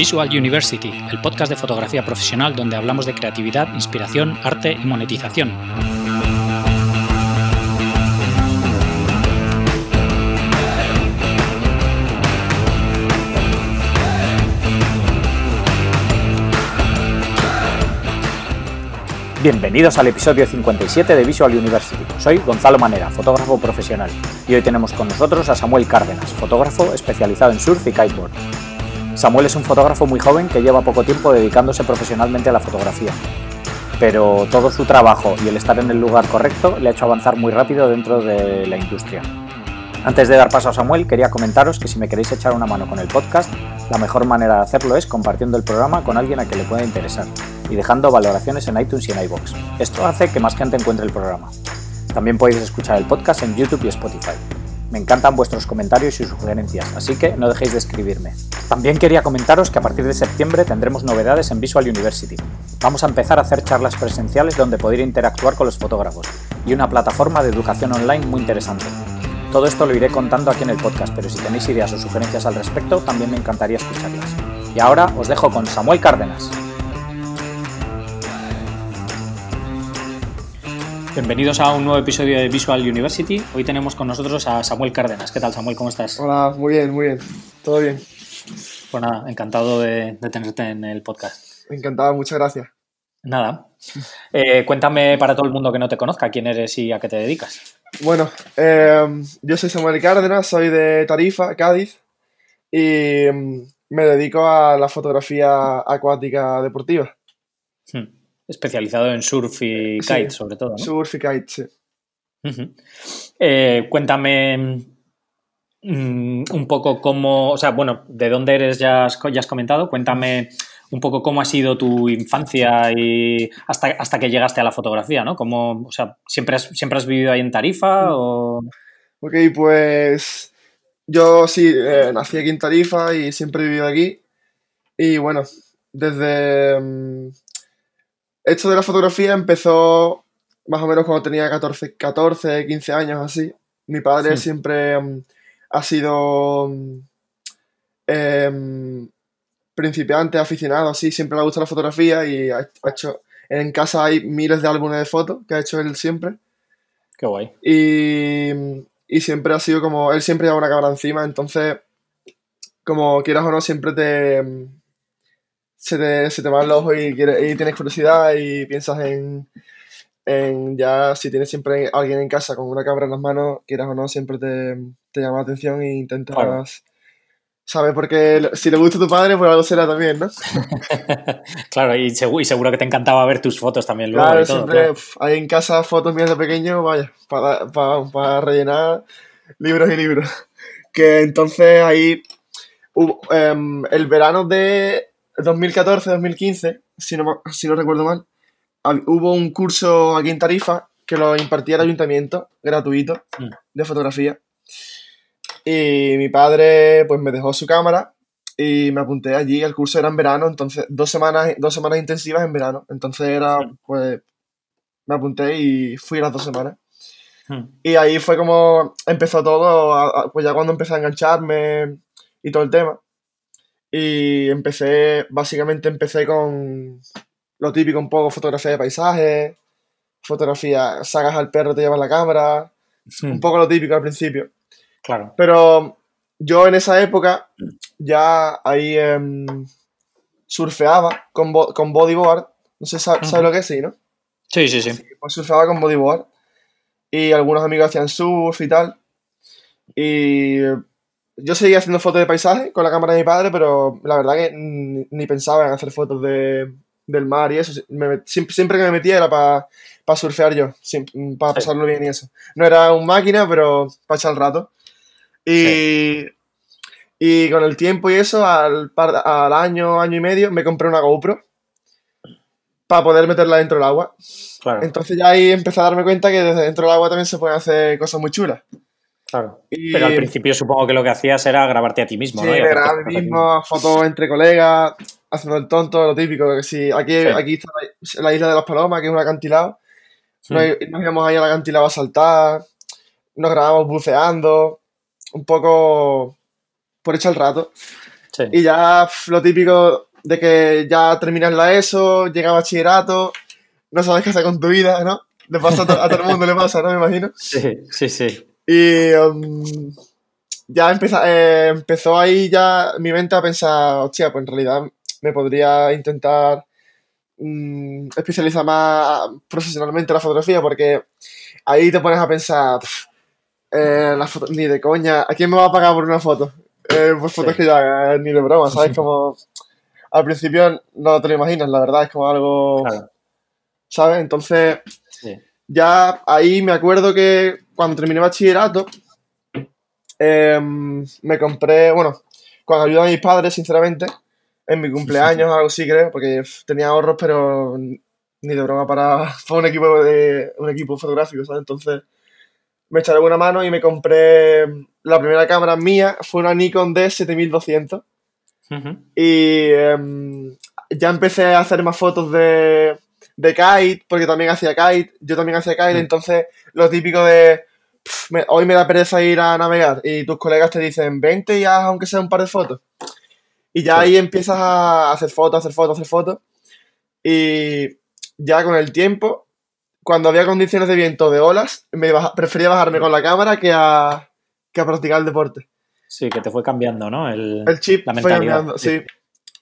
Visual University, el podcast de fotografía profesional donde hablamos de creatividad, inspiración, arte y monetización. Bienvenidos al episodio 57 de Visual University. Soy Gonzalo Manera, fotógrafo profesional, y hoy tenemos con nosotros a Samuel Cárdenas, fotógrafo especializado en surf y kiteboard. Samuel es un fotógrafo muy joven que lleva poco tiempo dedicándose profesionalmente a la fotografía, pero todo su trabajo y el estar en el lugar correcto le ha hecho avanzar muy rápido dentro de la industria. Antes de dar paso a Samuel, quería comentaros que si me queréis echar una mano con el podcast, la mejor manera de hacerlo es compartiendo el programa con alguien a quien le pueda interesar y dejando valoraciones en iTunes y en iBox. Esto hace que más gente encuentre el programa. También podéis escuchar el podcast en YouTube y Spotify. Me encantan vuestros comentarios y sugerencias, así que no dejéis de escribirme. También quería comentaros que a partir de septiembre tendremos novedades en Visual University. Vamos a empezar a hacer charlas presenciales donde poder interactuar con los fotógrafos y una plataforma de educación online muy interesante. Todo esto lo iré contando aquí en el podcast, pero si tenéis ideas o sugerencias al respecto, también me encantaría escucharlas. Y ahora os dejo con Samuel Cárdenas. Bienvenidos a un nuevo episodio de Visual University. Hoy tenemos con nosotros a Samuel Cárdenas. ¿Qué tal, Samuel? ¿Cómo estás? Hola, muy bien, muy bien. Todo bien. Pues nada, encantado de, tenerte en el podcast. Encantado, muchas gracias. Nada. Eh, cuéntame para todo el mundo que no te conozca quién eres y a qué te dedicas. Bueno, eh, yo soy Samuel Cárdenas, soy de Tarifa, Cádiz, y mm, me dedico a la fotografía acuática deportiva. Hmm. Especializado en surf y kite, sobre todo. Surf y kite, sí. Eh, cuéntame mm, un poco cómo, o sea, bueno, de dónde eres ya has, ya has comentado, cuéntame un poco cómo ha sido tu infancia y hasta, hasta que llegaste a la fotografía, ¿no? Cómo, o sea, ¿siempre has, ¿siempre has vivido ahí en Tarifa mm. o...? Ok, pues yo sí, eh, nací aquí en Tarifa y siempre he vivido aquí. Y bueno, desde... Mm, esto de la fotografía empezó más o menos cuando tenía 14, 14 15 años así. Mi padre siempre mm, ha sido... Eh, principiante, aficionado, así, siempre le gusta la fotografía y ha, hecho, en casa hay miles de álbumes de fotos que ha hecho él siempre. Qué guay. Y, y siempre ha sido como, él siempre lleva una cámara encima, entonces, como quieras o no, siempre te... Se te, se te va el ojo y, y tienes curiosidad y piensas en, en, ya si tienes siempre alguien en casa con una cámara en las manos, quieras o no, siempre te, te llama la atención e intentas ¿Sabes? Porque si le gusta a tu padre, pues algo será también, ¿no? claro, y, seguro, y seguro que te encantaba ver tus fotos también luego. Claro, siempre hay en casa fotos mías de pequeño, vaya, para, para, rellenar libros y libros. Que entonces ahí, em, el verano de 2014-2015, si no, si no recuerdo mal, hubo un curso aquí en Tarifa que lo impartía el ayuntamiento, gratuito, mm. de fotografía. Y mi padre pues me dejó su cámara y me apunté allí. El curso era en verano, entonces dos semanas, dos semanas intensivas en verano. Entonces era, pues, me apunté y fui las dos semanas. Hmm. Y ahí fue como empezó todo, pues ya cuando empecé a engancharme y todo el tema. Y empecé, básicamente empecé con lo típico, un poco fotografía de paisajes, fotografía, sagas al perro, te llevas la cámara, un poco lo típico al principio. Claro. Pero yo en esa época ya ahí em, surfeaba con, con bodyboard. No sé, ¿sabes lo que es? Sí, ¿no? Sí, sí, sí. Pues surfeaba con bodyboard. Y algunos amigos hacían surf y tal. Y yo seguía haciendo fotos de paisaje con la cámara de mi padre, pero la verdad que ni pensaba en hacer fotos de, del mar y eso. siempre, que me metía era para surfear yo, para pasarlo bien y eso. No era un máquina, pero para echar el rato. Y, y con el tiempo y eso, al, al año, año y medio, me compré una GoPro para poder meterla dentro del agua. Entonces ya ahí empecé a darme cuenta que desde dentro del agua también se pueden hacer cosas muy chulas. Claro. Pero al principio supongo que lo que hacías era grabarte a ti mismo, sí, ¿no? grabar a mí mismo, fotos entre colegas, haciendo el tonto, lo típico. Que si aquí, aquí está la, isla de las Palomas, que es un acantilado. Nos, mm. nos íbamos ahí al acantilado a saltar, nos grabamos buceando, un poco por echar el rato. Sí. Y ya lo típico de que ya terminas la ESO, llega bachillerato, no sabes qué hacer con tu vida, ¿no? Le pasa a, to- a todo el mundo, le pasa, ¿no? Me imagino. Sí, sí, sí. Y um, ya empeza- eh, empezó ahí ya mi mente a pensar, hostia, pues en realidad me podría intentar mm, especializar más profesionalmente en la fotografía, porque ahí te pones a pensar, pf, eh, la foto- ni de coña, ¿a quién me va a pagar por una foto? Eh, por fotos Sí. que haga, eh, ni de broma, ¿sabes? Como al principio no te lo imaginas, la verdad, es como algo, Claro. ¿sabes? Entonces Sí. ya ahí me acuerdo que cuando terminé bachillerato, em, me compré, bueno, cuando ayudé a mis padres, sinceramente, en mi cumpleaños o algo así, creo, porque tenía ahorros, pero ni de broma para, para un equipo de un equipo fotográfico, ¿sabes? Entonces me echaron una mano y me compré la primera cámara mía, fue una Nikon D7200 Ujú. y em, ya empecé a hacer más fotos de, de kite, porque también hacía kite, yo también hacía kite, Mm. entonces lo típico de "Pf, me- hoy me da pereza ir a navegar y tus colegas te dicen vente y haz aunque sea un par de fotos. Y ya Sí. ahí empiezas a hacer fotos, hacer fotos, hacer fotos. Y ya con el tiempo, cuando había condiciones de viento de olas, me baja- prefería bajarme con la cámara que a, que a practicar el deporte. Sí, que te fue cambiando, ¿no? El, El chip la fue mentalidad. cambiando, sí.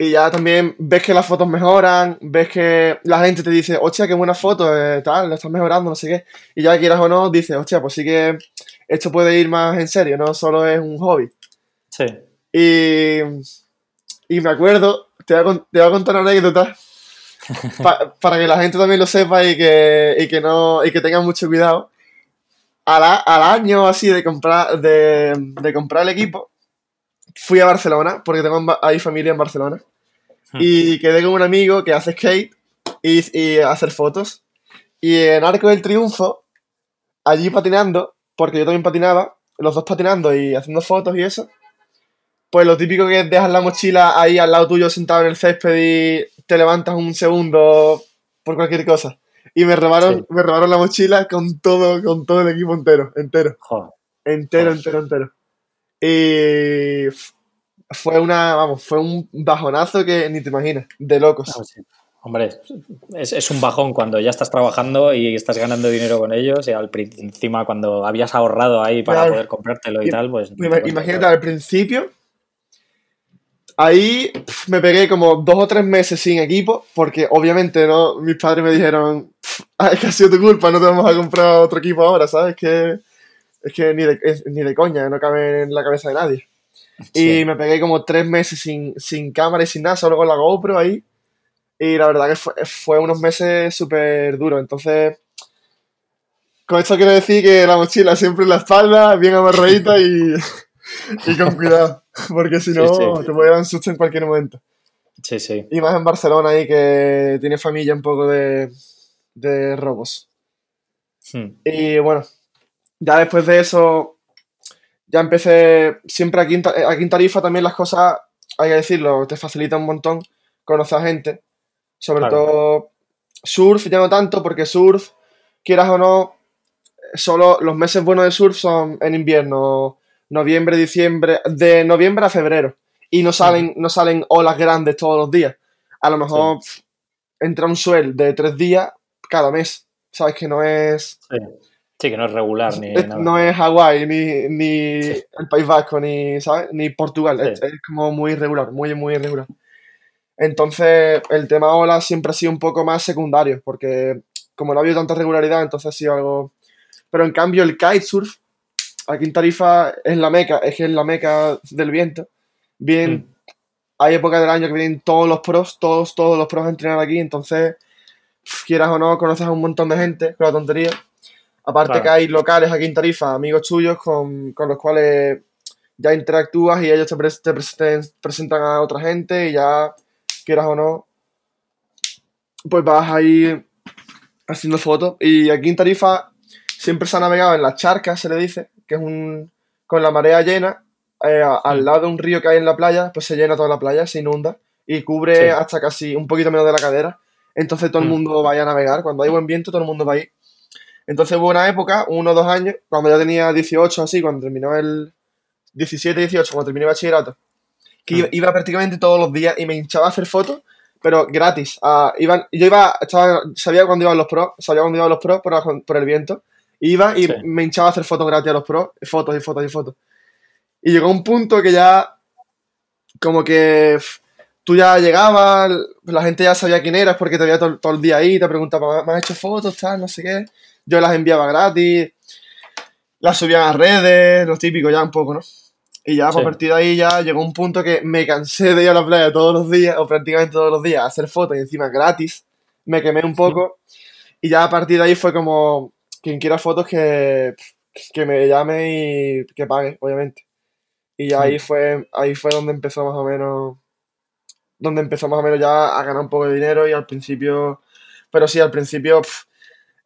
Y ya también ves que las fotos mejoran, ves que la gente te dice, hostia, qué buena foto, eh, tal, la estás mejorando, no sé qué. Y ya quieras o no, dices, hostia, pues sí que esto puede ir más en serio, no solo es un hobby. Sí. Y, y me acuerdo, te voy a, te voy a contar una anécdota pa- para que la gente también lo sepa y que, y que, no, y que tengan mucho cuidado. Al, al año así de comprar, de, de comprar el equipo, fui a Barcelona, porque tengo ahí familia en Barcelona, Hmm. y quedé con un amigo que hace skate y, y hacer fotos. Y en Arco del Triunfo, allí patinando, porque yo también patinaba, los dos patinando y haciendo fotos y eso, pues lo típico que es dejas la mochila ahí al lado tuyo sentado en el césped y te levantas un segundo por cualquier cosa. Y me robaron, Sí. me robaron la mochila con todo, con todo el equipo entero, entero, Joder. entero, Joder. entero, entero. Y f- fue una, vamos, fue un bajonazo que ni te imaginas, de locos. Ah, sí. Hombre, es, es un bajón cuando ya estás trabajando y estás ganando dinero con ellos y al encima cuando habías ahorrado ahí para Claro. poder comprártelo y tal, pues... no. Imagínate al principio, ahí pf, me pegué como dos o tres meses sin equipo, porque obviamente no, mis padres me dijeron, "Pf, ah, es que ha sido tu culpa, no te vamos a comprar otro equipo ahora, ¿sabes? Que, es que ni de, es- ni de coña, no cabe en la cabeza de nadie. Sí. Y me pegué como tres meses sin, sin cámara y sin nada, solo con la GoPro ahí. Y la verdad que fue, fue unos meses súper duros. Entonces, con esto quiero decir que la mochila siempre en la espalda, bien amarradita y, y con cuidado. Porque si no, Sí, sí. te puede dar un susto en cualquier momento. Sí, sí. Y más en Barcelona ahí que tiene familia un poco de, de robos. Hmm. Y bueno, ya después de eso, ya empecé, siempre aquí aquí en Tarifa también las cosas, hay que decirlo, te facilita un montón conocer a gente, sobre Claro. todo surf, ya no tanto, porque surf, quieras o no, solo los meses buenos de surf son en invierno, noviembre, diciembre, de noviembre a febrero, y no salen, no salen olas grandes todos los días. A lo mejor entra un swell de tres días cada mes, sabes que no es... Sí. Sí, que no es regular ni Es- nada. no es Hawái, ni, ni Sí. el País Vasco, ni, ¿sabes? ni Portugal. Es, Sí. es como muy irregular, muy, muy irregular. Entonces, el tema ola siempre ha sido un poco más secundario, porque como no ha habido tanta regularidad, entonces ha sido algo... Pero en cambio, el kitesurf, aquí en Tarifa, es la meca, es que es la meca del viento. Bien, Mm. hay épocas del año que vienen todos los pros, todos, todos los pros a entrenar aquí, entonces, quieras o no, conoces a un montón de gente con la tontería. Aparte Claro. que hay locales aquí en Tarifa, amigos tuyos con, con los cuales ya interactúas y ellos te, presentan a otra gente y ya, quieras o no, pues vas ahí haciendo fotos. Y aquí en Tarifa siempre se ha navegado en las charcas, se le dice, que es un... con la marea llena, eh, a- al lado de un río que hay en la playa, pues se llena toda la playa, se inunda y cubre Sí. hasta casi un poquito menos de la cadera. Entonces todo el Mm. mundo vaya a navegar. Cuando hay buen viento, todo el mundo va ahí. Entonces hubo una época, uno o dos años, cuando ya tenía 18 así, cuando terminó el 17, 18, cuando terminé bachillerato, que iba, iba prácticamente todos los días y me hinchaba a hacer fotos, pero gratis. Ah, iban, yo iba, estaba, sabía cuándo iban los pros, sabía cuándo iban los pros por, por el viento. Iba y Sí. me hinchaba a hacer fotos gratis a los pros, fotos y fotos y fotos. Y llegó un punto que ya, como que tú ya llegabas, la gente ya sabía quién eras porque te veía todo, todo el día ahí, te preguntaba, ¿me has hecho fotos, tal, no sé qué? Yo las enviaba gratis, las subía a redes, lo típico ya un poco, ¿no? Y ya pues, Sí. a partir de ahí ya llegó un punto que me cansé de ir a la playa todos los días, o prácticamente todos los días, a hacer fotos y encima gratis. Me quemé un poco. Y ya a partir de ahí fue como, quien quiera fotos que, que me llame y que pague, obviamente. Y ya Sí. ahí fue, ahí fue donde empezó más o menos, donde empezó más o menos ya a ganar un poco de dinero y al principio, pero sí, al principio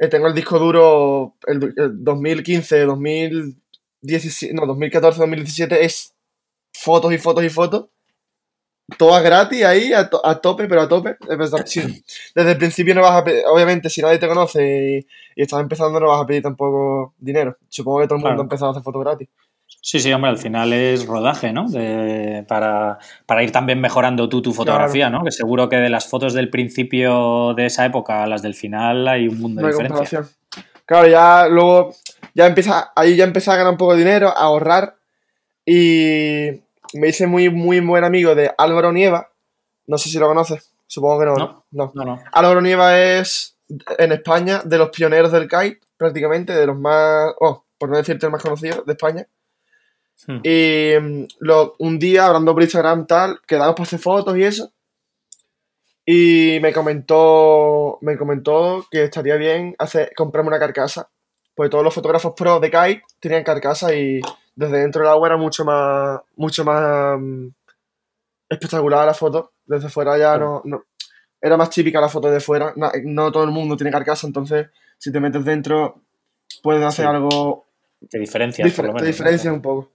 eh, tengo el disco duro, el, el 2015, 2017, no, 2014, 2017 es fotos y fotos y fotos. Todas gratis ahí, a, to- a tope, pero a tope. Sí. Desde el principio no vas a pedir, obviamente, si nadie te conoce y, y estás empezando, no vas a pedir tampoco dinero. Supongo que todo el mundo Claro. ha empezado a hacer fotos gratis. Sí, sí, hombre, al final es rodaje, ¿no? De- para, para ir también mejorando tú tu fotografía, ¿no? Que seguro que de las fotos del principio de esa época a las del final hay un mundo No de diferencia. Claro, ya luego, ya empieza, ahí ya empecé a ganar un poco de dinero, a ahorrar y me hice muy, muy buen amigo de Álvaro Nieva. No sé si lo conoces, supongo que no. No. no. No, no. Álvaro Nieva es en España de los pioneros del kite, prácticamente, de los más, oh, por no decirte el más conocido de España. Hmm. Y mm, lo- un día, hablando por Instagram, tal, quedamos para hacer fotos y eso. Y me comentó, me comentó que estaría bien hacer, comprarme una carcasa. Pues todos los fotógrafos pro de kite tenían carcasa y desde dentro del agua era mucho más, mucho más mm, espectacular la foto. Desde fuera ya no, no- era más típica la foto de fuera. No, todo el mundo tiene carcasa, entonces si te metes dentro puedes hacer Sí. algo Te diferencias, por difer- lo te menos. ¿no? diferencia un poco.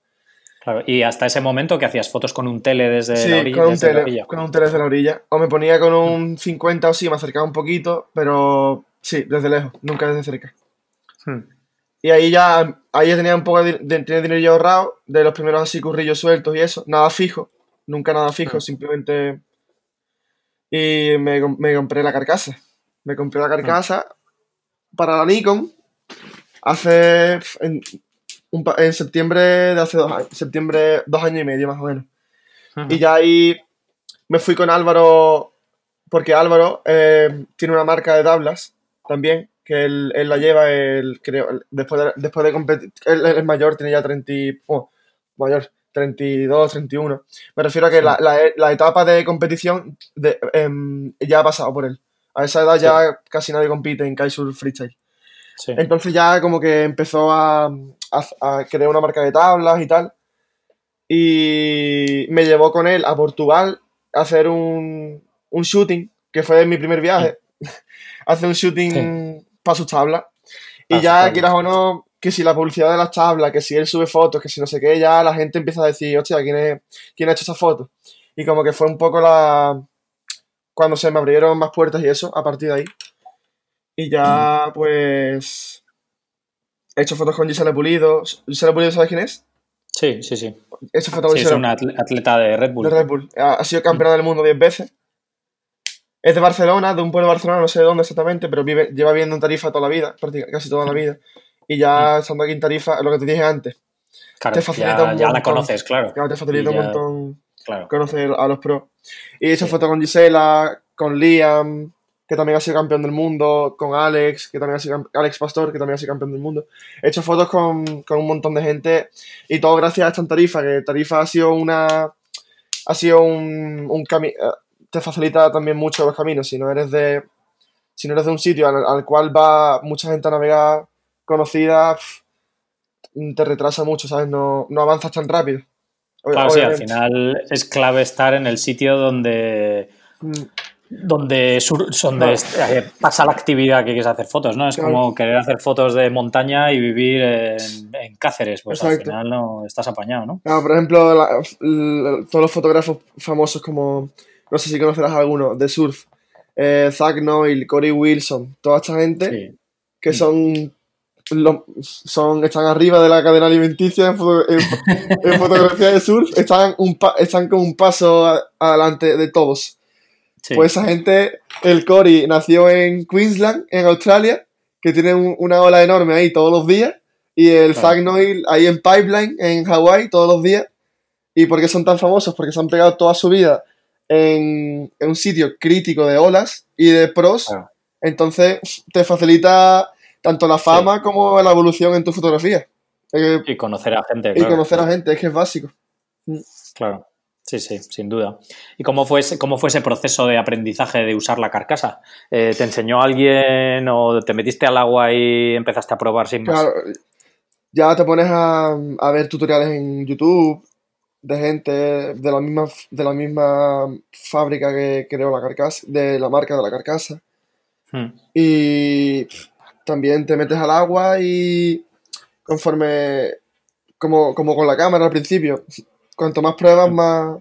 Claro. Y hasta ese momento que hacías fotos con un tele desde Sí, la orilla. con un, desde la tele, orilla. con un tele desde la orilla. O me ponía con un 50 o sí, me acercaba un poquito, pero sí, desde lejos, nunca desde cerca. Hmm. Y ahí ya, ahí ya tenía un poco de, de- tenía dinero ya ahorrado, de los primeros así currillos sueltos y eso, nada fijo, nunca nada fijo, Mm. simplemente... Y me, me compré la carcasa. Me compré la carcasa para la Nikon hace... En, un en septiembre de hace dos años, septiembre, dos años y medio más o menos. Ujú. Y ya ahí me fui con Álvaro, porque Álvaro eh, tiene una marca de tablas también, que él, él la lleva, él, creo, después de, después de competir, él, él es mayor, tiene ya 30, y- oh, mayor, 32, 31. Me refiero a que Sí. la, la- la etapa de competición de, em, ya ha pasado por él. A esa edad ya casi nadie compite en kitesurf freestyle. Sí. Entonces ya como que empezó a, a, a crear una marca de tablas y tal. Y me llevó con él a Portugal a hacer un, un shooting, que fue mi primer viaje. hacer un shooting para sus tablas. Y ya, quieras o no, que si la publicidad de las tablas, que si él sube fotos, que si no sé qué, ya la gente empieza a decir, hostia, ¿quién, es, quién ha hecho esa foto? Y como que fue un poco la... Cuando se me abrieron más puertas y eso, a partir de ahí. Y ya, pues... He hecho fotos con Gisele Pulido. Gisele Pulido, ¿sabes quién es? Sí, sí, sí. He hecho fotos con Sí, es una atle- atleta de Red Bull. de Red Bull. Ha ha sido campeona del mundo 10 veces. Es de Barcelona, de un pueblo de Barcelona, no sé de dónde exactamente, pero vive, lleva viviendo en Tarifa toda la vida, prácticamente casi toda la vida. Y ya estando aquí en Tarifa, lo que te dije antes, Claro, te facilita ya, un ya la conoces, claro. ya te facilita ya- un montón Claro. conocer a los pros. Y he hecho Sí. fotos con Gisela, con Liam, que también ha sido campeón del mundo, con Alex, que también ha sido Alex Pastor, que también ha sido campeón del mundo. He hecho fotos con, con un montón de gente y todo gracias a esta Tarifa, que Tarifa ha sido una ha sido un, un camino te facilita también mucho los caminos si no eres de si no eres de un sitio al, al cual va mucha gente a navegar conocida te retrasa mucho, ¿sabes? No, no avanzas tan rápido. Claro, sí, al final es clave estar en el sitio donde, Mm. Donde, sur- donde eh, pasa la actividad que quieres hacer fotos, ¿no? Es Claro. como querer hacer fotos de montaña y vivir en, en Cáceres, pues al final no estás apañado, ¿no? Por ejemplo, la- la- todos los fotógrafos famosos como, no sé si conocerás alguno, de surf, eh, Zach Noyle, Corey Wilson, toda esta gente Sí. que son lo- son, están arriba de la cadena alimenticia en, foto- en- en fotografía de surf, están, un están con un paso adelante de todos. Sí, Pues esa gente, el Cory nació en Queensland, en Australia, que tiene un- una ola enorme ahí todos los días, y el Claro. Zach Noel ahí en Pipeline, en Hawái, todos los días. ¿Y por qué son tan famosos? Porque se han pegado toda su vida en, en un sitio crítico de olas y de pros. Claro. Entonces te facilita tanto la fama como la evolución en tu fotografía. Eh, y conocer a gente, y claro. conocer a gente, es que es básico. Claro. Sí, sí, sin duda. ¿Y cómo fue ese, cómo fue ese proceso de aprendizaje de usar la carcasa? Eh, ¿Te enseñó alguien o te metiste al agua y empezaste a probar sin más? Claro, ya te pones a, a ver tutoriales en YouTube de gente de la misma, de la misma fábrica que creó la carcasa, de la marca de la carcasa. Hmm. Y también te metes al agua y conforme, como, como con la cámara al principio, cuanto más pruebas, más,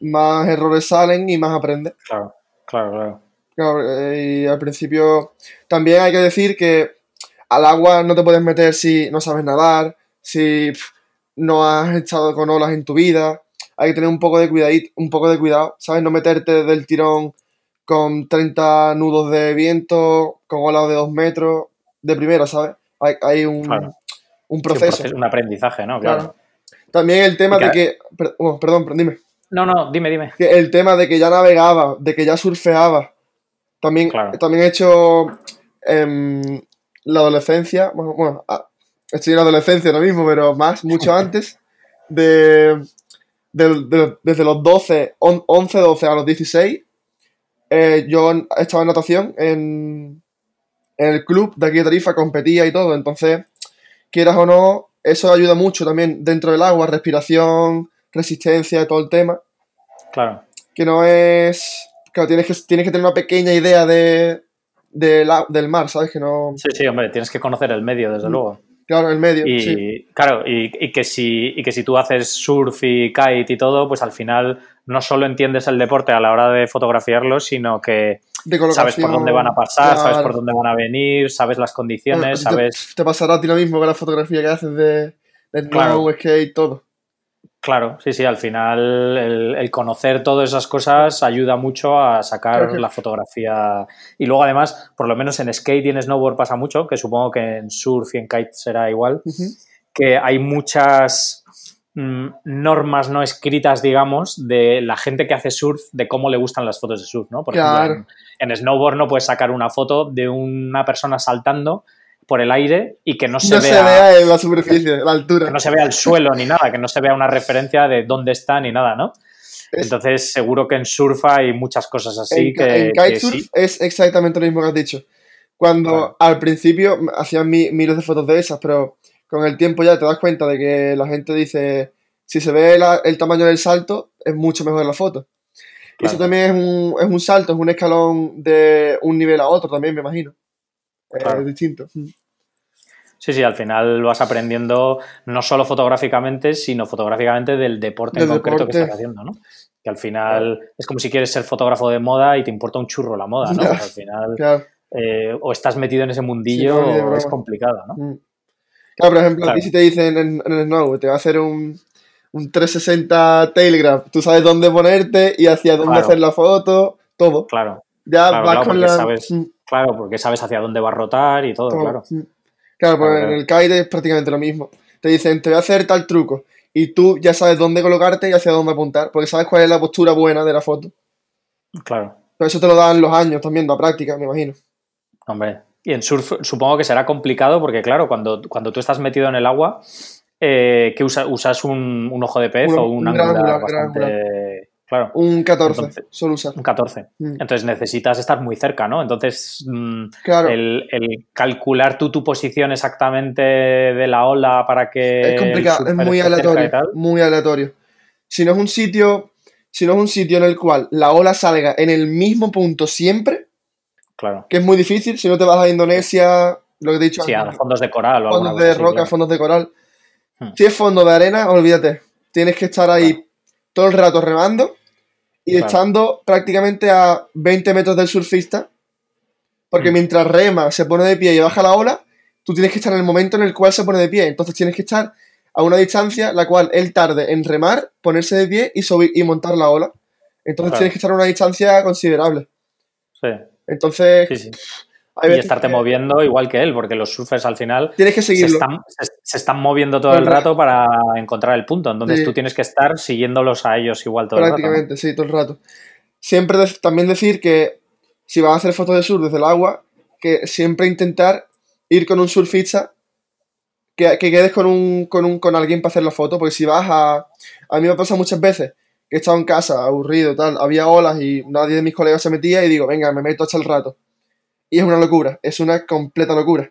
más errores salen y más aprendes. Claro, claro, claro. Claro, eh, y al principio también hay que decir que al agua no te puedes meter si no sabes nadar, si no has estado con olas en tu vida. Hay que tener un poco de cuidadito, un poco de cuidado, ¿sabes? No meterte del tirón con 30 nudos de viento, con olas de 2 metros, de primera, ¿sabes? Hay, hay un, Claro. un Sí, un, proceso. proceso, un aprendizaje, ¿no? Claro. Claro. También el tema de que- oh, perdón, dime. No, no, dime, dime. que el tema de que ya navegaba, de que ya surfeaba. También, Claro. también he hecho em, la adolescencia, bueno, bueno, ah, estoy en la adolescencia ahora mismo, pero más, mucho antes, de, de- desde los 12, on- 11, 12 a los 16, eh, yo estaba en natación en, en el club de aquí de Tarifa, competía y todo, entonces, quieras o no, eso ayuda mucho también dentro del agua, respiración, resistencia, todo el tema Claro. que no es. Claro, tienes que, tienes que tener una pequeña idea de, de la- del mar, ¿sabes? Que no. Sí, sí, hombre, tienes que conocer el medio, desde Mm, luego. Claro, el medio. Y sí. claro, y, y que si, y que si tú haces surf y kite y todo, pues al final no solo entiendes el deporte a la hora de fotografiarlo, sino que De sabes por dónde van a pasar, sabes por dónde van a venir, sabes las condiciones, sabes... Te, pasará a ti lo mismo con la fotografía que haces de, de Claro. skate, todo. Claro, sí, sí, al final el, el conocer todas esas cosas ayuda mucho a sacar Claro que- la fotografía. Y luego además, por lo menos en skate y en snowboard pasa mucho, que supongo que en surf y en kite será igual, que hay muchas normas no escritas, digamos, de la gente que hace surf, de cómo le gustan las fotos de surf, ¿no? Por Claro. ejemplo, en, en snowboard no puedes sacar una foto de una persona saltando por el aire y que no se, No se vea, vea en la superficie, la altura. que no se vea el suelo ni nada, que no se vea una referencia de dónde está ni nada, ¿no? Es- Entonces seguro que en surf hay muchas cosas así en, que, en que kitesurf sí. es exactamente lo mismo que has dicho. Cuando Claro. al principio hacían mi- miles de fotos de esas, pero con el tiempo ya te das cuenta de que la gente dice, si se ve la- el tamaño del salto, es mucho mejor la foto. Eso también es un, es un salto, es un escalón de un nivel a otro también, me imagino. Claro. Es distinto. Sí, sí, al final vas aprendiendo no solo fotográficamente, sino fotográficamente del deporte en concreto que estás haciendo, ¿no? Que al final es como si quieres ser fotógrafo de moda y te importa un churro la moda, ¿no? Al final Claro. eh, o estás metido en ese mundillo Sí, no, o es complicado, ¿no? Mm. Claro, por ejemplo, a ti Claro. si te dicen en, en el snow, te va a hacer un, un 360 telegraph, tú sabes dónde ponerte y hacia dónde Claro. hacer la foto, todo. Claro, Ya Claro, vas claro, con la... sabes- Mm, claro, porque sabes hacia dónde va a rotar y todo, todo. claro. Mm. Claro, pues Claro, en claro. el kite es prácticamente lo mismo. Te dicen, te voy a hacer tal truco. Y tú ya sabes dónde colocarte y hacia dónde apuntar, porque sabes cuál es la postura buena de la foto. Claro, Pero eso te lo dan los años también, la práctica, me imagino. hombre. Y en surf supongo que será complicado porque, claro, cuando, cuando tú estás metido en el agua, eh, ¿qué usa- usas? Un, un ojo de pez Un- o un, un angular gran. Claro, Un 14, Entonces- solo usar. un 14. Mm. Entonces necesitas estar muy cerca, ¿no? Entonces, mm, Claro, el, el calcular tú tu posición exactamente de la ola para que... es complicado, es muy aleatorio, muy aleatorio. Si no es un sitio, si no es un sitio en el cual la ola salga en el mismo punto siempre, Claro. que es muy difícil, si no te vas a Indonesia, lo que he dicho Sí, a fondos de coral o fondos de roca, claro. fondos de coral. Hmm. Si es fondo de arena, olvídate. Tienes que estar ahí Claro. todo el rato remando y Claro. estando prácticamente a 20 metros del surfista, porque Hmm. mientras rema, se pone de pie y baja la ola, tú tienes que estar en el momento en el cual se pone de pie. Entonces tienes que estar a una distancia la cual él tarde en remar, ponerse de pie y subir y montar la ola. Entonces Claro. tienes que estar a una distancia considerable. Sí, Entonces, sí, sí. hay Y estarte que moviendo igual que él, porque los surfers al final tienes que se seguirlo. están, se, se están moviendo todo el rato para encontrar el punto. Entonces Sí. tú tienes que estar siguiéndolos a ellos igual todo el rato. Prácticamente, sí, todo el rato. Siempre de- también decir que si vas a hacer fotos de surf desde el agua, que siempre intentar ir con un surfista, que, que quedes con, un, con, un, con alguien para hacer la foto, porque si vas a... A mí me pasa muchas veces que he estado en casa, aburrido, tal, había olas y nadie de mis colegas se metía y digo, venga, me meto hasta el rato. Y es una locura, es una completa locura.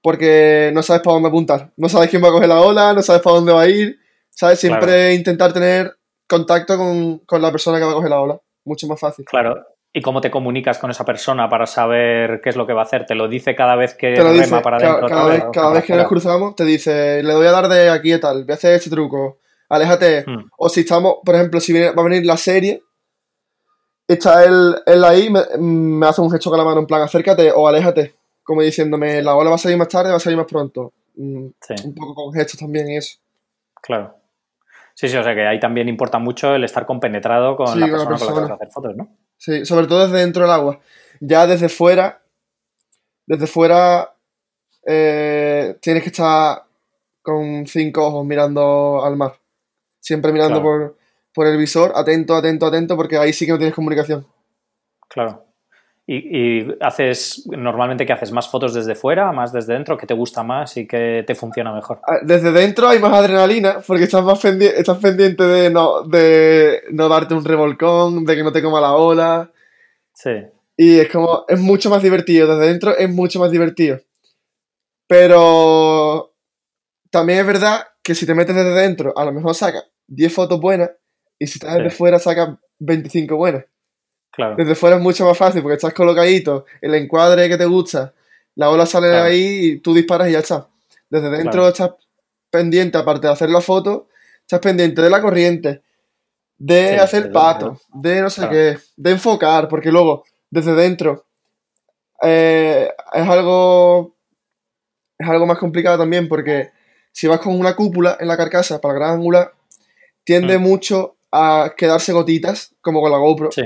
Porque no sabes para dónde apuntar, no sabes quién va a coger la ola, no sabes para dónde va a ir, ¿sabes? Siempre Claro. intentar tener contacto con, con la persona que va a coger la ola, mucho más fácil. Claro. ¿Y cómo te comunicas con esa persona para saber qué es lo que va a hacer? ¿Te lo dice cada vez que rema dice, para adentro? cada vez, cada que nos cruzamos, te dice, le doy a dar de aquí y tal, voy a hacer este truco, aléjate. Hmm, O si estamos, por ejemplo, si viene- va a venir la serie, está él, él ahí, me, me hace un gesto con la mano en plan, acércate o aléjate, como diciéndome, la ola va a salir más tarde, va a salir más pronto. Mm, sí, Un poco con gestos también y eso. claro. Sí, sí, o sea que ahí también importa mucho el estar compenetrado con Sí, la con la persona con la que vas a hacer fotos, ¿no? Sí, sobre todo desde dentro del agua. Ya desde fuera, desde fuera, eh, tienes que estar con cinco ojos mirando al mar. Siempre mirando Claro. por, por el visor, atento, atento, atento, porque ahí sí que no tienes comunicación. Claro. ¿Y, y haces normalmente que haces más fotos desde fuera, más desde dentro? ¿Qué te gusta más y qué te funciona mejor? Ah, Desde dentro hay más adrenalina, porque estás más pendi- estás pendiente de no, de no darte un revolcón, de que no te coma la ola. Sí, Y es como, es mucho más divertido. Desde dentro es mucho más divertido. Pero también es verdad que si te metes desde dentro, a lo mejor sacas 10 fotos buenas. Y si estás desde Sí. fuera, sacas 25 buenas. claro. Desde fuera es mucho más fácil porque estás colocadito, el encuadre que te gusta, la ola sale de ahí y tú disparas y ya está. Desde dentro Claro. estás pendiente, aparte de hacer la foto, estás pendiente de la corriente, de Sí, hacer pato, de no sé qué, de enfocar, porque luego, desde dentro, eh, es algo. Es algo más complicado también porque si vas con una cúpula en la carcasa para gran angular, tiende Mm. mucho a quedarse gotitas, como con la GoPro. Sí.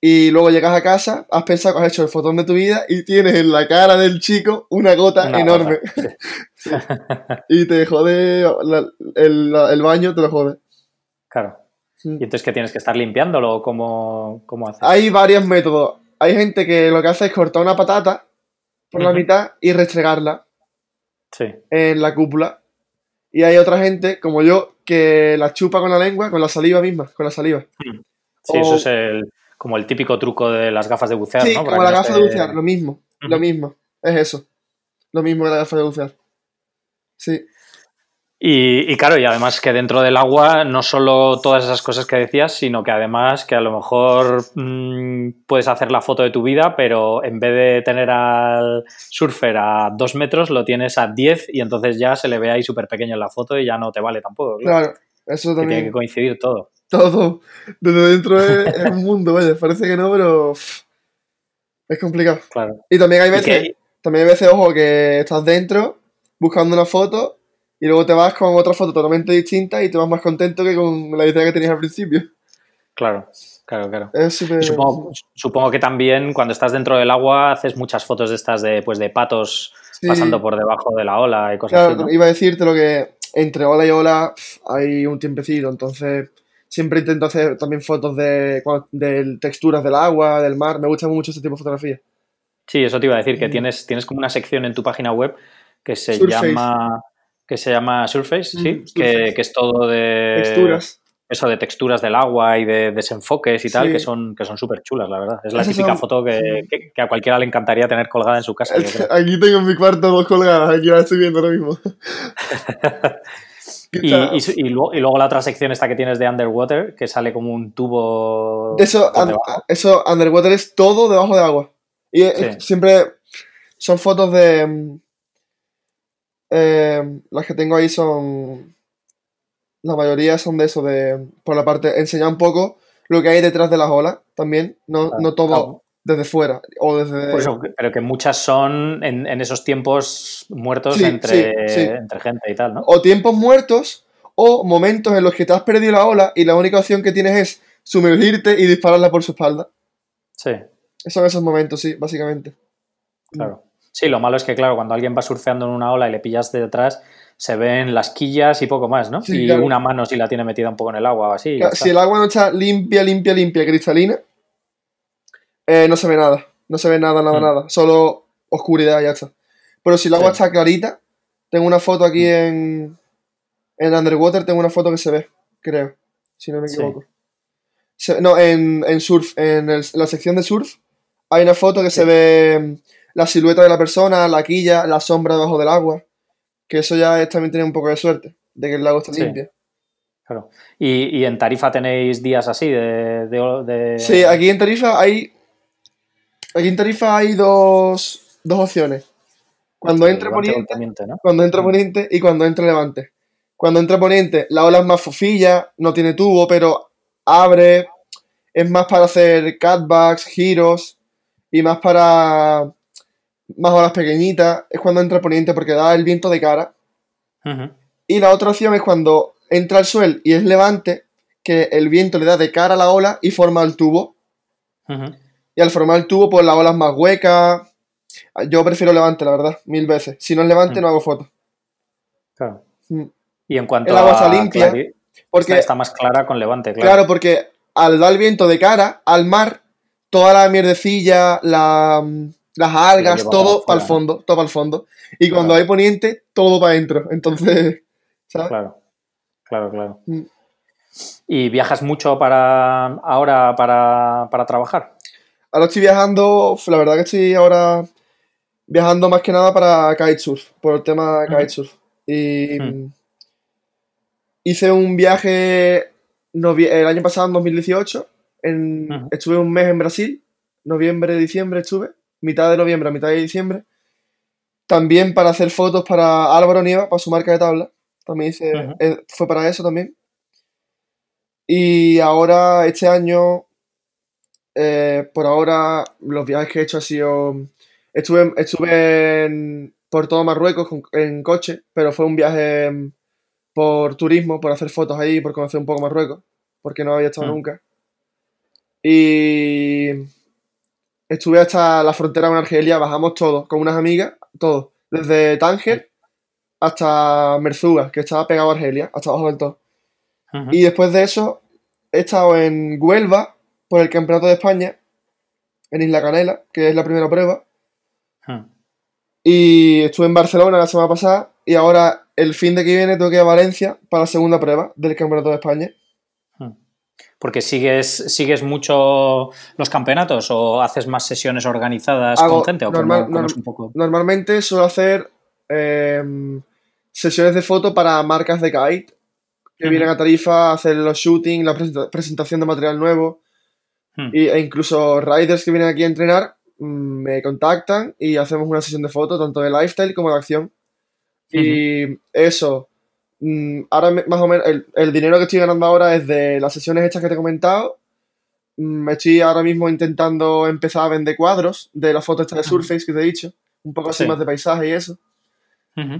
Y luego llegas a casa, has pensado que has hecho el fotón de tu vida y tienes en la cara del chico una gota Una enorme. gota, sí. Y te jode la- el, la- el baño, te lo jode. Claro. ¿Y entonces qué tienes que estar limpiándolo o cómo, cómo haces? Hay varios métodos. Hay gente que lo que hace es cortar una patata por la mitad y restregarla Sí, en la cúpula. Y hay otra gente, como yo, que la chupa con la lengua, con la saliva misma, con la saliva. sí, O- eso es el, como el típico truco de las gafas de bucear, Sí, ¿no? Para como que la no gafa se- de bucear, lo mismo, lo mismo. Es eso. Lo mismo que la gafa de bucear. Sí. Y, y claro, y además que dentro del agua no solo todas esas cosas que decías, sino que además que a lo mejor mm, puedes hacer la foto de tu vida, pero en vez de tener al surfer a dos metros, lo tienes a 10 y entonces ya se le ve ahí súper pequeño en la foto y ya no te vale tampoco. claro. Claro, eso Que tiene también. que coincidir todo. Todo desde dentro es, un mundo, vaya. Parece que no, pero es complicado. Claro. Y también hay veces, también hay veces, ojo, que estás dentro buscando una foto y luego te vas con otra foto totalmente distinta y te vas más contento que con la idea que tenías al principio. claro, claro, claro. Supongo, supongo que también cuando estás dentro del agua haces muchas fotos de estas de, pues, de patos Sí. pasando por debajo de la ola y cosas Claro, así. ¿no? iba a decirte lo que entre ola y ola hay un tiempecito, entonces siempre intento hacer también fotos de, de texturas del agua, del mar. Me gusta mucho ese tipo de fotografía. Sí, eso te iba a decir, que Mm. tienes, tienes como una sección en tu página web que se Surface. llama que se llama Surface, sí, Mm, que, que es todo de Texturas. eso de texturas del agua y de desenfoques y tal, que son que son súper chulas, la verdad. Es la Esas típica son- foto que, que- que a cualquiera le encantaría tener colgada en su casa. Aquí tengo en mi cuarto dos colgadas, aquí las estoy viendo ahora mismo. Y, y luego, y luego la otra sección esta que tienes de Underwater, que sale como un tubo eso, eso, underwater es todo debajo de agua. Y Sí. es- siempre son fotos de... eh, las que tengo ahí son... La mayoría son de eso, de... Por la parte... Enseñar un poco lo que hay detrás de las olas también. No, Claro, no todo... claro. desde fuera. O desde... Eso, pero que muchas son en, en esos tiempos muertos Sí, entre, sí, sí. entre gente y tal, ¿no? O tiempos muertos o momentos en los que te has perdido la ola y la única opción que tienes es sumergirte y dispararla por su espalda. Sí, Son esos momentos, sí, básicamente. claro. Sí, lo malo es que, claro, cuando alguien va surfeando en una ola y le pillas de detrás, se ven las quillas y poco más, ¿no? Sí, y claro. una mano si la tiene metida un poco en el agua o así. Claro, si el agua no está limpia, limpia, limpia, cristalina, eh, no se ve nada. No se ve nada, nada, Mm. nada. Solo oscuridad y ya está. Pero si el agua Sí. está clarita, tengo una foto aquí en, en Underwater, tengo una foto que se ve, creo, si no me Sí. equivoco. Se- no, en, en surf, en, el- en la sección de surf, hay una foto que se ve mm, la silueta de la persona, la quilla, la sombra debajo del agua. Que eso ya es también tiene un poco de suerte, de que el lago está Sí. limpio. Claro. Y, y en Tarifa tenéis días así de... de- de- Sí, aquí en Tarifa hay. Aquí en Tarifa hay dos, dos opciones. Cuando entra poniente, cuando entra Mm. poniente y cuando entra levante. Cuando entra poniente, la ola es más fofilla, no tiene tubo, pero abre. Es más para hacer cutbacks, giros y más para más olas pequeñitas. Es cuando entra poniente porque da el viento de cara. Y la otra opción es cuando entra el suel y es levante, que el viento le da de cara a la ola y forma el tubo. Y al formar el tubo, pues la ola es más hueca. Yo prefiero levante, la verdad, mil veces. Si no es levante, Mm. no hago fotos. Claro. Mm. Y en cuanto El agua a está limpia, clari- Porque, está, está más clara con Levante, claro. claro, porque al dar el viento de cara al mar, toda la mierdecilla, la, las algas, todo para el fondo, todo para el fondo. Y cuando hay poniente, todo para adentro. Entonces, ¿sabes? Claro, claro, claro. Mm. ¿Y viajas mucho para ahora para, para trabajar? Ahora estoy viajando, la verdad que estoy ahora viajando más que nada para kitesurf, por el tema kitesurf. Y Mm. hice un viaje el año pasado, en 2018. En. Estuve un mes en Brasil, noviembre, diciembre estuve, mitad de noviembre a mitad de diciembre. También para hacer fotos para Álvaro Nieva, para su marca de tabla. También hice, eh, fue para eso también. Y ahora, este año, eh, por ahora, los viajes que he hecho ha sido. Estuve, estuve en- por todo Marruecos con- en coche, pero fue un viaje mm, por turismo, por hacer fotos ahí, por conocer un poco Marruecos, porque no había estado Mm. nunca. Y estuve hasta la frontera con Argelia, bajamos todos, con unas amigas, todos, desde Tánger hasta Merzuga, que estaba pegado a Argelia, hasta abajo del todo. Y después de eso, he estado en Huelva por el Campeonato de España, en Isla Canela, que es la primera prueba. Y estuve en Barcelona la semana pasada. Y ahora, el fin de que viene, tengo que ir a Valencia para la segunda prueba del Campeonato de España. Porque sigues, sigues mucho los campeonatos o haces más sesiones organizadas Hago con gente o normal- un poco. Normalmente suelo hacer em, sesiones de foto para marcas de kite que vienen a Tarifa a hacer los shooting, la presenta- presentación de material nuevo. Ujú. Y, e incluso riders que vienen aquí a entrenar mm, me contactan y hacemos una sesión de fotos, tanto de lifestyle como de acción. Y eso, ahora me- más o menos, el, el dinero que estoy ganando ahora es de las sesiones estas que te he comentado. Mm, estoy ahora mismo intentando empezar a vender cuadros de las fotos estas de. Surface que te he dicho, un poco así Sí. más de paisaje y eso.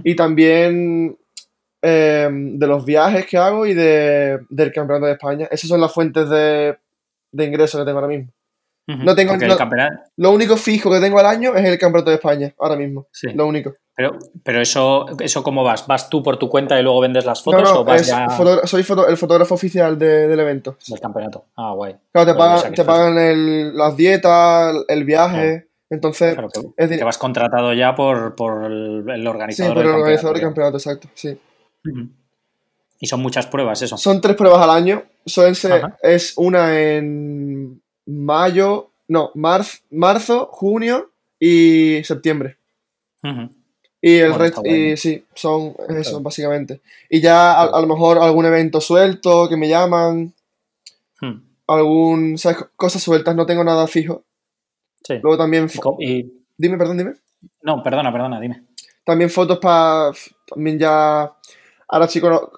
Y también eh, de los viajes que hago y de, del Campeonato de España. Esas son las fuentes de, de ingresos que tengo ahora mismo. No tengo- el no- campeonato. Lo único fijo que tengo al año es el Campeonato de España, ahora mismo. Sí. Lo único. Pero, pero eso, eso ¿cómo vas? ¿Vas tú por tu cuenta y luego vendes las fotos no, o vas es ya soy foto- el fotógrafo oficial de- del evento. del campeonato? Ah, guay. Claro, te o pagan, sea te pagan el- las dietas, el viaje. Entonces, Claro, que, es decir, que vas contratado ya por, por el, el sí, organizador por el organizador del campeonato. exacto. Sí. Y son muchas pruebas, eso. Son tres pruebas al año. Suelen es una en mayo, no, marzo, marzo, junio y septiembre. Ujú. Y el Bueno, resto, bueno. y sí, son eso, Claro. básicamente. Y ya a, a lo mejor algún evento suelto que me llaman, Hmm. algún, ¿sabes? Cosas sueltas, no tengo nada fijo. Sí. Luego también, Y dime, perdón, dime. no, perdona, perdona, dime. También fotos para, también ya, ahora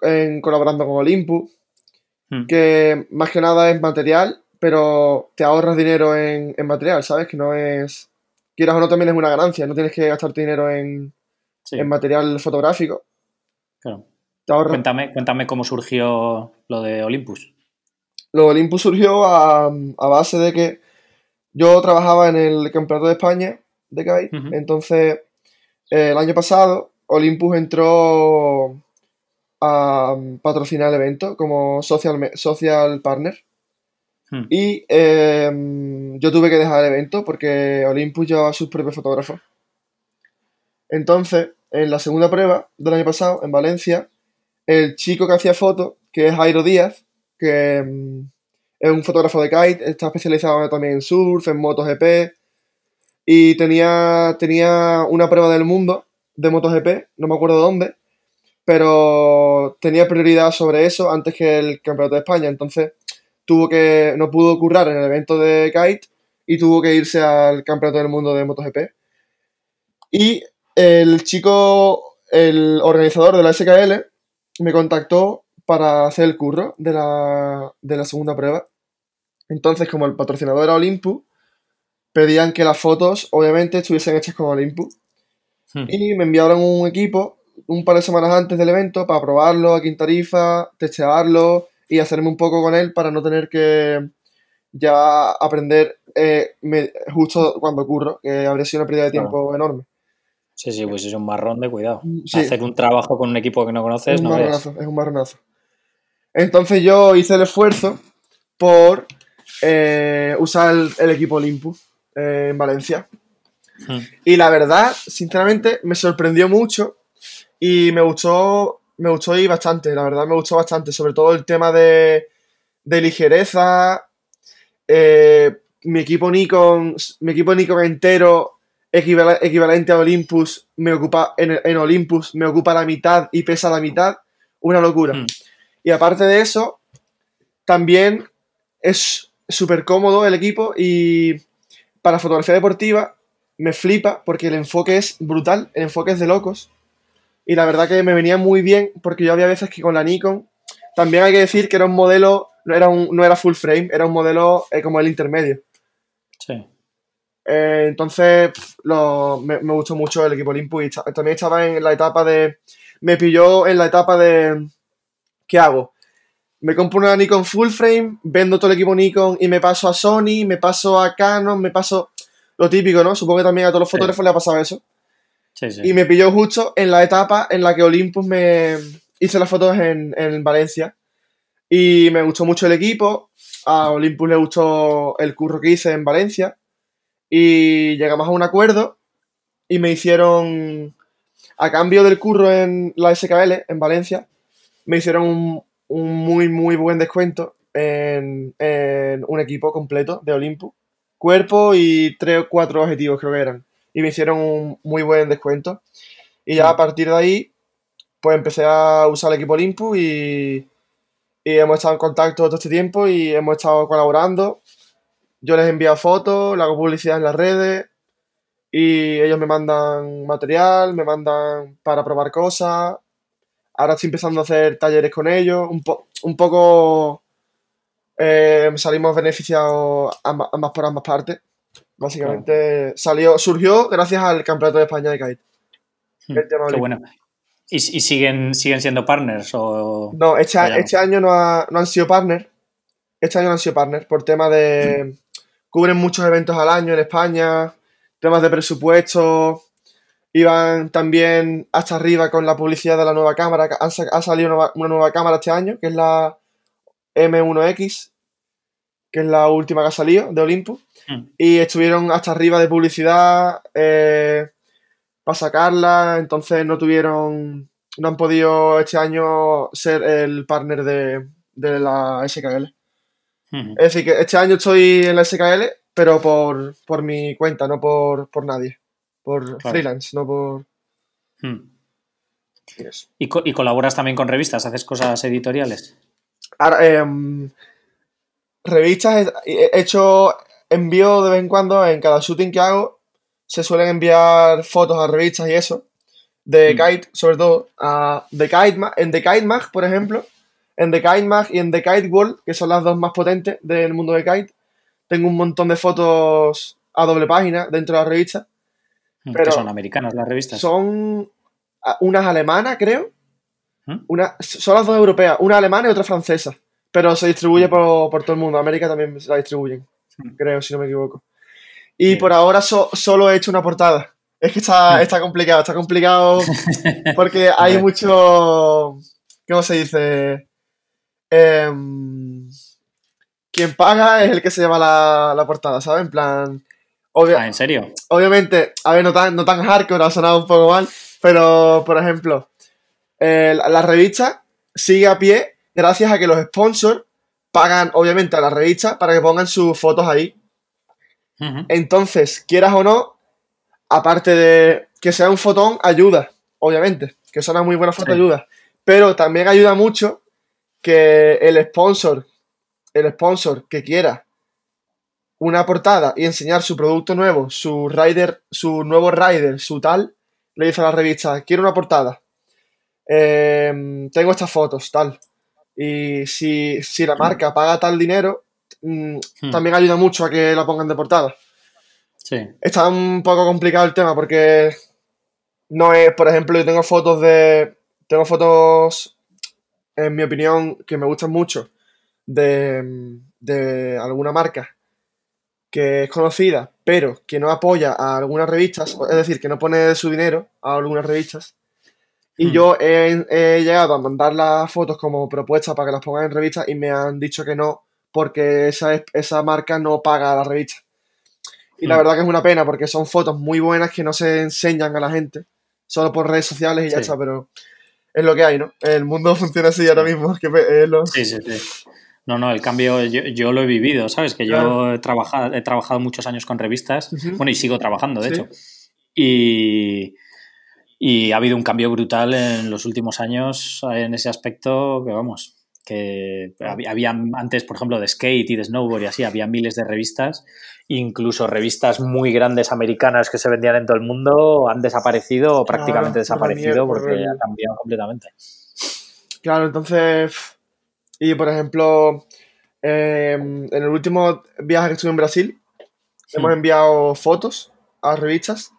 en- colaborando con Olympus, Hmm. que más que nada es material, pero te ahorras dinero en, en material, ¿sabes? Que no es. Quieras o no, también es una ganancia. No tienes que gastarte dinero en, Sí, en material fotográfico. claro. Te. Cuéntame, cuéntame cómo surgió lo de Olympus. Lo del Olympus surgió a, a base de que yo trabajaba en el Campeonato de España de. Ujú. Entonces, eh, el año pasado, Olympus entró a patrocinar el evento como social, social partner. Hmm. Y eh, yo tuve que dejar el evento porque Olympus llevaba sus propios fotógrafos. Entonces, en la segunda prueba del año pasado, en Valencia, el chico que hacía fotos, que es Jairo Díaz, que mm, es un fotógrafo de kite, está especializado también en surf, en MotoGP, y tenía, tenía una prueba del mundo de MotoGP, no me acuerdo dónde, pero tenía prioridad sobre eso antes que el Campeonato de España, entonces tuvo que, no pudo currar en el evento de kite y tuvo que irse al Campeonato del Mundo de MotoGP. Y el chico, el organizador de la SKL, me contactó para hacer el curro de la, de la segunda prueba. Entonces, como el patrocinador era Olympus, pedían que las fotos, obviamente, estuviesen hechas con Olympus. Hmm. Y me enviaron un equipo un par de semanas antes del evento para probarlo aquí en Tarifa, testearlo y hacerme un poco con él para no tener que ya aprender eh, me- justo cuando curro, que habría sido una pérdida de Claro. tiempo enorme. Sí, sí, pues es un marrón de cuidado. Sí. Hacer un trabajo con un equipo que no conoces, Es un no marronazo, es un marronazo. Entonces yo hice el esfuerzo por eh, usar el, el equipo Olympus eh, en Valencia. Hmm. Y la verdad, sinceramente, me sorprendió mucho y me gustó, me gustó ir bastante, la verdad me gustó bastante, sobre todo el tema de, de ligereza, eh, mi equipo Nikon, mi equipo Nikon entero equival- equivalente a Olympus me ocupa en, en Olympus me ocupa la mitad y pesa la mitad, una locura. Hmm. Y aparte de eso, también es súper cómodo el equipo y para fotografía deportiva me flipa porque el enfoque es brutal, el enfoque es de locos. Y la verdad que me venía muy bien porque yo había veces que con la Nikon, también hay que decir que era un modelo, no era, un, no era full frame, era un modelo eh, como el intermedio. Sí. Eh, entonces lo- me, me gustó mucho el equipo Olympus y también estaba en la etapa de... Me pilló en la etapa de... ¿Qué hago? Me compro una Nikon full frame, vendo todo el equipo Nikon y me paso a Sony, me paso a Canon, me paso... Lo típico, ¿no? Supongo que también a todos los Sí. fotógrafos le ha pasado eso. Sí, sí. Y me pilló justo en la etapa en la que Olympus me hice las fotos en, en Valencia. Y me gustó mucho el equipo. A Olympus le gustó el curro que hice en Valencia. Y llegamos a un acuerdo. Y me hicieron, a cambio del curro en la SKL, en Valencia, me hicieron un, un muy, muy buen descuento en, un equipo completo de Olympus. Cuerpo y tres o cuatro objetivos creo que eran y me hicieron un muy buen descuento. Y ya a partir de ahí, pues empecé a usar el equipo Olympus y, y hemos estado en contacto todo este tiempo y hemos estado colaborando. Yo les envío fotos, le hago publicidad en las redes y ellos me mandan material, me mandan para probar cosas. Ahora estoy empezando a hacer talleres con ellos, un, po- un poco eh, salimos beneficiados ambas, ambas por ambas partes. Básicamente salió, surgió gracias al Campeonato de España de Kite. Hmm, el tema Qué bueno. ¿Y, y siguen, siguen siendo partners? O... No, este, este año no, ha- no han sido partners. Este año no han sido partners por tema de. Cubren muchos eventos al año en España, temas de presupuesto. Iban también hasta arriba con la publicidad de la nueva cámara. ha salido una, nueva cámara este año, que es la M1X, que es la última que ha salido de Olympus. Hmm. Y estuvieron hasta arriba de publicidad eh, para sacarla, entonces no tuvieron, no han podido este año ser el partner de, de la SKL. Hmm. Es decir, que este año estoy en la SKL, pero por, por mi cuenta, no por, por nadie. Por Claro. freelance, no por... Hmm. ¿Y, co- y colaboras también con revistas? ¿Haces cosas editoriales? Ahora, em, revistas, he he hecho envío de vez en cuando, en cada shooting que hago, se suelen enviar fotos a revistas y eso, de Mm. Kite, sobre todo, a The Kite en The Kite Mag, por ejemplo, en The Kite Mag y en The Kite World, que son las dos más potentes del mundo de Kite, tengo un montón de fotos a doble página dentro de la revista. Mm, Pero- son americanas las revistas. Son ah, unas alemanas, creo. ¿Mm? Una, son las dos europeas, una alemana y otra francesa. Pero se distribuye por, por todo el mundo. América también se la distribuyen, Mm. creo, si no me equivoco. Y por ahora so- solo he hecho una portada. Es que está, Mm. está complicado, está complicado porque hay mucho. ¿Cómo se dice? Em, quien paga es el que se lleva la, la portada, ¿sabes? En plan. obvia- Ah, ¿en serio? obviamente, a ver, no tan, no tan hardcore, ha sonado un poco mal, pero por ejemplo, eh, la, la revista sigue a pie gracias a que los sponsors pagan, obviamente, a la revista para que pongan sus fotos ahí. Entonces, quieras o no, aparte de que sea un fotón, ayuda, obviamente, que son una muy buena foto, Sí. ayuda. Pero también ayuda mucho que el sponsor, el sponsor que quiera una portada y enseñar su producto nuevo, su rider, su nuevo rider, su tal, le dice a la revista, quiero una portada. Em, tengo estas fotos, tal. Y si, si la marca paga tal dinero, mm, Hmm. también ayuda mucho a que la pongan de portada. Sí. Está un poco complicado el tema porque no es, por ejemplo, yo tengo fotos de. Tengo fotos, en mi opinión, que me gustan mucho de, de alguna marca que es conocida, pero que no apoya a algunas revistas, es decir, que no pone su dinero a algunas revistas. Y Hmm. yo he, he llegado a mandar las fotos como propuesta para que las pongan en revistas y me han dicho que no, porque esa, es- esa marca no paga a la revista. Y la Hmm. verdad que es una pena porque son fotos muy buenas que no se enseñan a la gente, solo por redes sociales y ya está, pero es lo que hay, ¿no? El mundo funciona así ahora mismo. Que pe- es lo- Sí, sí, sí. No, no, el cambio yo, yo lo he vivido, ¿sabes? Que yo he trabajado, he trabajado muchos años con revistas, bueno, y sigo trabajando, de Sí. hecho. Y, y ha habido un cambio brutal en los últimos años en ese aspecto, que vamos, que había, antes, por ejemplo, de skate y de snowboard y así, había miles de revistas, incluso revistas muy grandes americanas que se vendían en todo el mundo han desaparecido o prácticamente desaparecido por porque ha cambiado completamente. Claro, entonces. Y por ejemplo, eh, en el último viaje que estuve en Brasil, hemos Hmm. enviado fotos a revistas.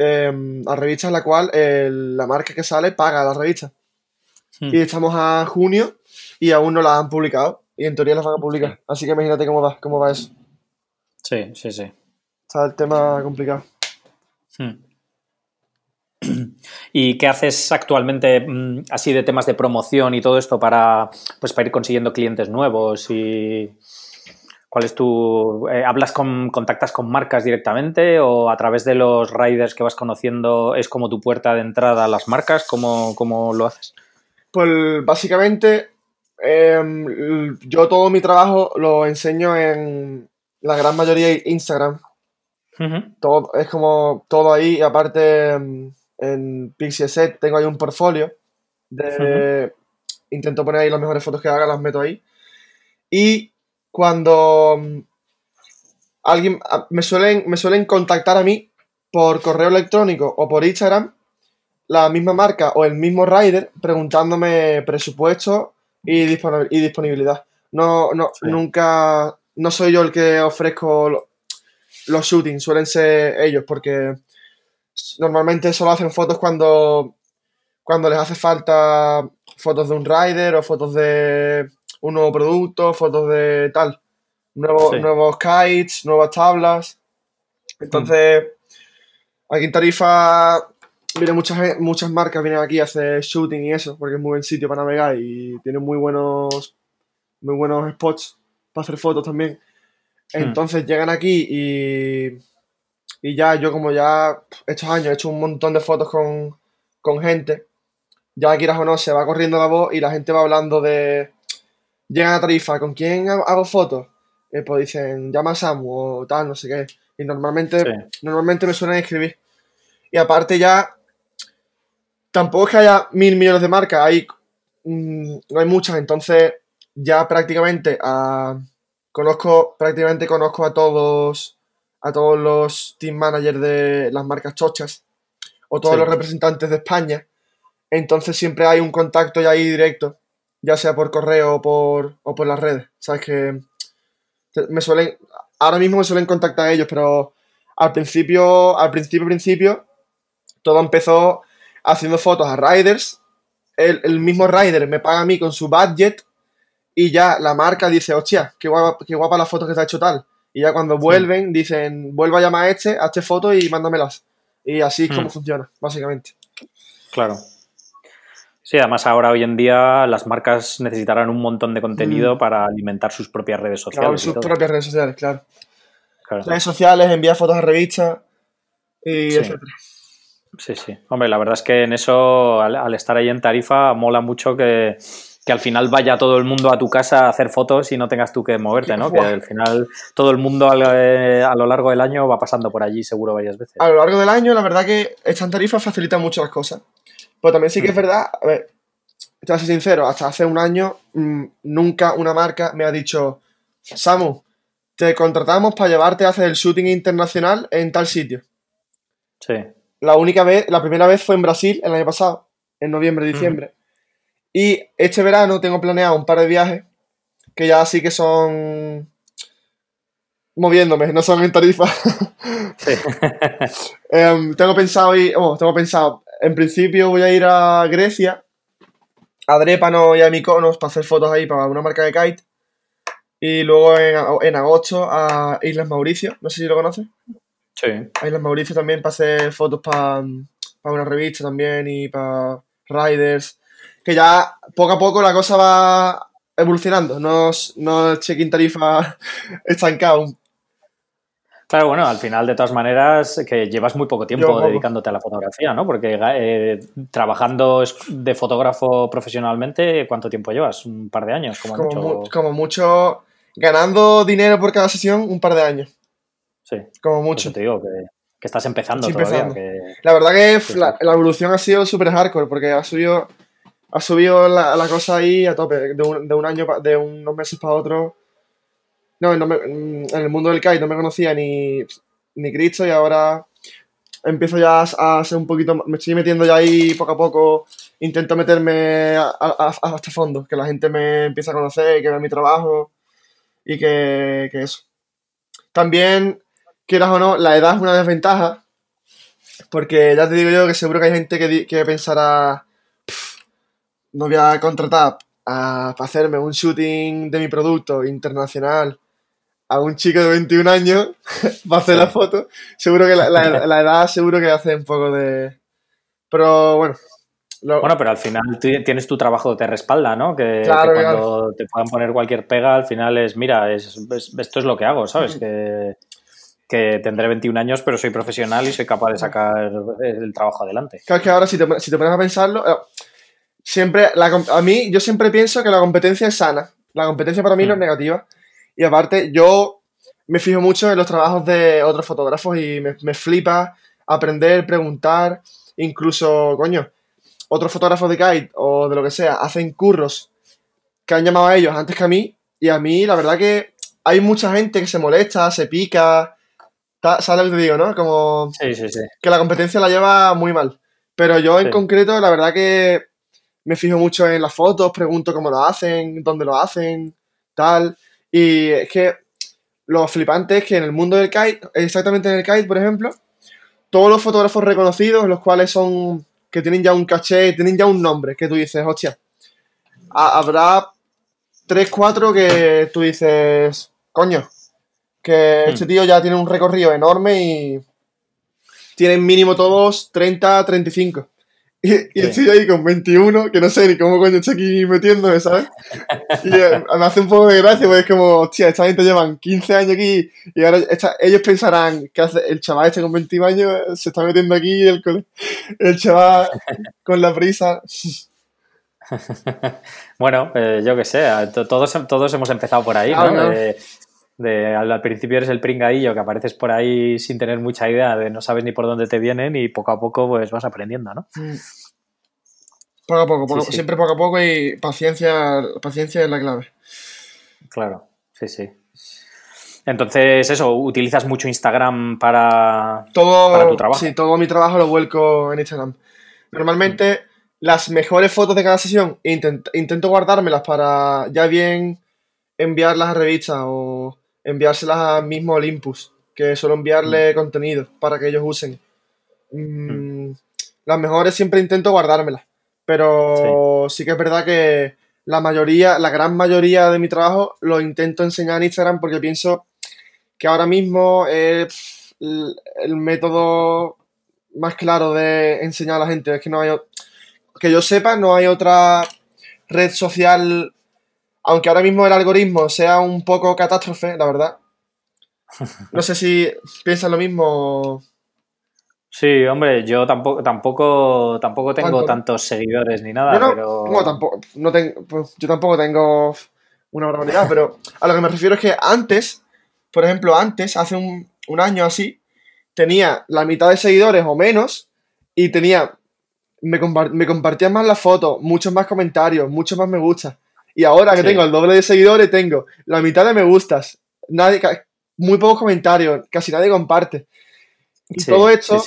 eh, a revistas en la cual la marca que sale paga a la revista. Hmm. Y estamos a junio y aún no las han publicado. Y en teoría las van a publicar. Así que imagínate cómo va, cómo va eso. Sí, sí, sí. Está el tema complicado. Hmm. ¿Y qué haces actualmente mm, así de temas de promoción y todo esto para, pues, para ir consiguiendo clientes nuevos? Y ¿Cuál es tu... eh, ¿Hablas con, contactas con marcas directamente o a través de los riders que vas conociendo es como tu puerta de entrada a las marcas? ¿Cómo, cómo lo haces? Pues básicamente em, yo todo mi trabajo lo enseño en la gran mayoría Instagram. Todo, es como todo ahí. Y aparte em, en Pixieset tengo ahí un portfolio. De, Intento poner ahí las mejores fotos que haga, las meto ahí. Y cuando mm, alguien a- me suelen, me suelen contactar a mí por correo electrónico o por Instagram la misma marca o el mismo rider preguntándome presupuesto y, disponibil- y disponibilidad. No, no, Sí. nunca, no soy yo el que ofrezco lo- los shootings, suelen ser ellos, porque normalmente solo hacen fotos cuando, cuando les hace falta fotos de un rider o fotos de un nuevo producto, fotos de tal, nuevos, Sí. nuevos kites, nuevas tablas. Entonces, aquí en Tarifa vienen muchas, muchas marcas, vienen aquí a hacer shooting y eso, porque es muy buen sitio para navegar y tienen muy buenos, muy buenos spots para hacer fotos también. Hmm. Entonces llegan aquí y, y ya yo como ya estos años he hecho un montón de fotos con, con gente, ya quieras o no, se va corriendo la voz y la gente va hablando de... Llegan a Tarifa, ¿con quién hago- hago fotos? Eh, pues dicen, llama a Samu o tal, no sé qué. Y normalmente, Sí. normalmente me suelen escribir. Y aparte ya, tampoco es que haya mil millones de marcas, hay, mm, no hay muchas, entonces ya prácticamente a, conozco, prácticamente conozco a todos, a todos los team managers de las marcas chochas o todos Sí. los representantes de España. Entonces siempre hay un contacto ya ahí directo, ya sea por correo o por, o por las redes. Sabes que Me suelen, ahora mismo me suelen contactar ellos, pero al principio, al principio, principio, todo empezó haciendo fotos a riders. El, el mismo rider me paga a mí con su budget y ya la marca dice, hostia, qué guapa, qué guapa la foto que te ha hecho tal. Y ya cuando vuelven, dicen, vuelva a llamar a este, hazte fotos y mándamelas. Y así es como Hmm. funciona, básicamente. Claro. Sí, además ahora hoy en día las marcas necesitarán un montón de contenido para alimentar sus propias redes Claro, sociales. y sus todo. propias redes sociales, claro. Claro. Redes sociales, enviar fotos a revistas y Sí. etcétera. Sí, sí. Hombre, la verdad es que en eso, al, al estar ahí en Tarifa, mola mucho que, que al final vaya todo el mundo a tu casa a hacer fotos y no tengas tú que moverte, ¿no? Que al final todo el mundo al- eh, a lo largo del año va pasando por allí seguro varias veces. A lo largo del año, la verdad que esta tarifa facilita mucho las cosas. Pero también sí que es Mm. verdad, a ver, te voy a ser sincero, hasta hace un año mm, nunca una marca me ha dicho, Samu, te contratamos para llevarte a hacer el shooting internacional en tal sitio. Sí. La única vez, la primera vez fue en Brasil el año pasado, en noviembre, diciembre. Y este verano tengo planeado un par de viajes que ya sí que son moviéndome, no son en tarifa. Sí. Em, tengo pensado ir, oh, tengo pensado, en principio voy a ir a Grecia, a Drépano y a Mykonos para hacer fotos ahí para una marca de kite. Y luego en, en agosto a Islas Mauricio, no sé si lo conoces. Sí. Islas Mauricio también para hacer fotos para, para una revista también y para riders. Que ya poco a poco la cosa va evolucionando, no, es- no check-in tarifa estancado. Claro, bueno, al final, de todas maneras, que llevas muy poco tiempo Yo dedicándote a la fotografía, ¿no? Porque eh, trabajando de fotógrafo profesionalmente, ¿cuánto tiempo llevas? ¿Un par de años? Como, Como, mucho. mu- como mucho, ganando dinero por cada sesión, un par de años, Sí, como mucho. eso te digo que, que estás empezando Sí, todavía. empezando. que- La verdad que Sí, la, evolución ha sido súper hardcore porque ha subido, ha subido la, la cosa ahí a tope, de un, de un año, pa- de unos meses para otro. No, no me- mm, en el mundo del kite no me conocía ni, ni Cristo y ahora empiezo ya a, ser un poquito, me estoy metiendo ya ahí poco a poco, intento meterme a- a- a- hasta fondo, que la gente me empiece a conocer, que vea mi trabajo y que, que eso. También, quieras o no, la edad es una desventaja, porque ya te digo yo que seguro que hay gente que, que pensará, "Pff, no voy a contratar a, para hacerme un shooting de mi producto internacional a un chico de 21 años para hacer Sí. la foto. Seguro que la, la- la edad seguro que hace un poco de... Pero bueno. lo- Bueno, pero al final tienes tu trabajo de respalda, ¿no? Que, Claro, que cuando te puedan poner cualquier pega, al final es, mira, es, es- esto es lo que hago, ¿sabes? Que, que tendré 21 años, pero soy profesional y soy capaz de sacar el trabajo adelante. Claro, es que ahora si te, si te pones a pensarlo, eh, siempre, la a mí, yo siempre pienso que la competencia es sana. La competencia para mí no es Mm. negativa. Y aparte, yo me fijo mucho en los trabajos de otros fotógrafos y me, me flipa aprender, preguntar, incluso, coño, otros fotógrafos de kite o de lo que sea, hacen curros que han llamado a ellos antes que a mí. Y a mí, la verdad que hay mucha gente que se molesta, se pica. ¿Sabes lo que te digo, no? Como Sí, sí, sí. que la competencia la lleva muy mal. Pero yo en concreto, la verdad que me fijo mucho en las fotos, pregunto cómo lo hacen, dónde lo hacen, tal. Y es que lo flipante es que en el mundo del kite, exactamente en el kite, por ejemplo, todos los fotógrafos reconocidos, los cuales son, que tienen ya un caché, tienen ya un nombre, que tú dices, hostia, ha- habrá tres, cuatro que tú dices, coño, que Hmm. este tío ya tiene un recorrido enorme y tienen mínimo todos 30, 35. Y, y estoy ahí con 21, que no sé ni cómo coño estoy aquí metiéndome, ¿sabes? Y eh, me hace un poco de gracia, porque es como, hostia, esta gente llevan 15 años aquí y ahora esta- ellos pensarán que hace el chaval este con 21 años se está metiendo aquí el, el chaval con la prisa. Bueno, eh, yo qué sé, todos, todos hemos empezado por ahí, ¿no? claro. De, al, al principio eres el pringadillo que apareces por ahí sin tener mucha idea de no sabes ni por dónde te vienen y poco a poco pues vas aprendiendo, ¿no? Mm. Poco a poco, poco- Sí, sí. siempre poco a poco y paciencia, paciencia es la clave. Claro, sí, sí. Entonces, eso, utilizas mucho Instagram para... Todo, Para tu trabajo. Sí, todo mi trabajo lo vuelco en Instagram. Normalmente, las mejores fotos de cada sesión intent- intento guardármelas para ya bien enviarlas a revistas o enviárselas mismo al Impus, que suelo enviarle contenido para que ellos usen. Mm, las mejores siempre intento guardármelas, pero sí. que es verdad que la mayoría, la gran mayoría de mi trabajo lo intento enseñar en Instagram porque pienso que ahora mismo es el, método más claro de enseñar a la gente. Es que no hay, que yo sepa, no hay otra red social, aunque ahora mismo el algoritmo sea un poco catástrofe, la verdad. No sé si piensas lo mismo. Sí, hombre, yo tampoco, tampoco, tampoco tengo tantos seguidores ni nada, no, pero. tampoco, no tengo, pues, yo tampoco tengo una barbaridad, pero a lo que me refiero es que antes, por ejemplo, antes, hace un, un año así, tenía la mitad de seguidores o menos y tenía. Me, me compartían más las fotos, muchos más comentarios, muchos más me gusta. Y ahora que tengo el doble de seguidores, tengo la mitad de me gustas, nadie, muy pocos comentarios, casi nadie comparte. Y todo esto,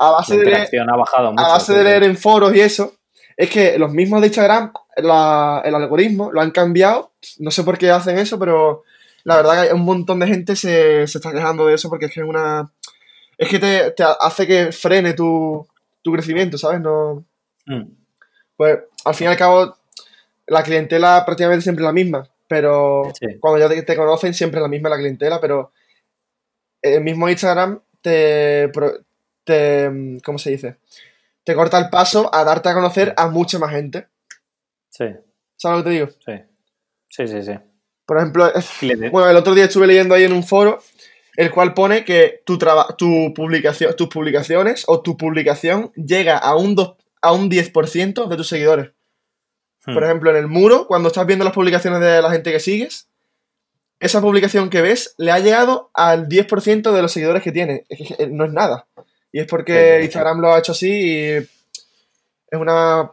a base, de leer, ha bajado mucho, a base de leer en foros y eso, es que los mismos de Instagram, el algoritmo, lo han cambiado. No sé por qué hacen eso, pero la verdad que un montón de gente se, está quejando de eso porque es que es una. Es que te, hace que frene tu, crecimiento, ¿sabes? No. Mm. Pues al fin y al cabo, la clientela prácticamente siempre es la misma, pero cuando ya te, te, conocen, siempre es la misma la clientela, pero el mismo Instagram te, te. ¿Cómo se dice? Te corta el paso a darte a conocer a mucha más gente. Sí. ¿Sabes lo que te digo? Sí. Sí, sí, sí. Por ejemplo, bueno, el otro día estuve leyendo ahí en un foro el cual pone que tu, tu publicación, tus publicaciones o tu publicación llega a un, a un 10% de tus seguidores. Hmm. Por ejemplo, en el muro, cuando estás viendo las publicaciones de la gente que sigues, esa publicación que ves le ha llegado al 10% de los seguidores que tiene. no es nada. Y es porque Instagram lo ha hecho así y es una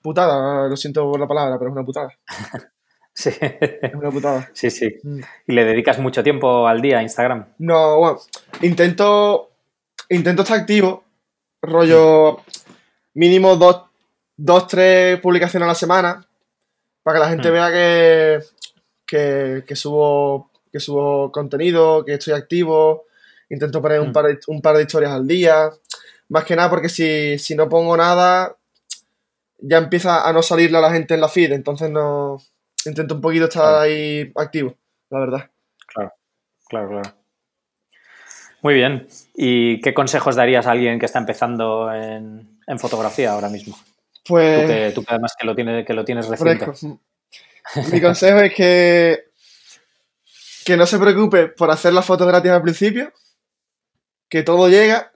putada. Lo siento por la palabra, pero es una putada. sí. Es una putada. Sí, sí. Mm. ¿Y le dedicas mucho tiempo al día a Instagram? No, bueno, intento, intento estar activo. Rollo mínimo dos, dos, tres publicaciones a la semana para que la gente mm. vea que, que, subo, que subo contenido, que estoy activo, intento poner un, mm. par de, un par de historias al día. Más que nada porque si, si no pongo nada, ya empieza a no salirle a la gente en la feed, entonces no intento un poquito estar ahí activo, la verdad. Claro, claro, claro. Muy bien. ¿Y qué consejos darías a alguien que está empezando en, fotografía ahora mismo? Pues. Tú que, además que lo, tienes, que lo tienes reciente. Mi consejo es que, que no se preocupe por hacer las fotos gratis al principio, que todo llega,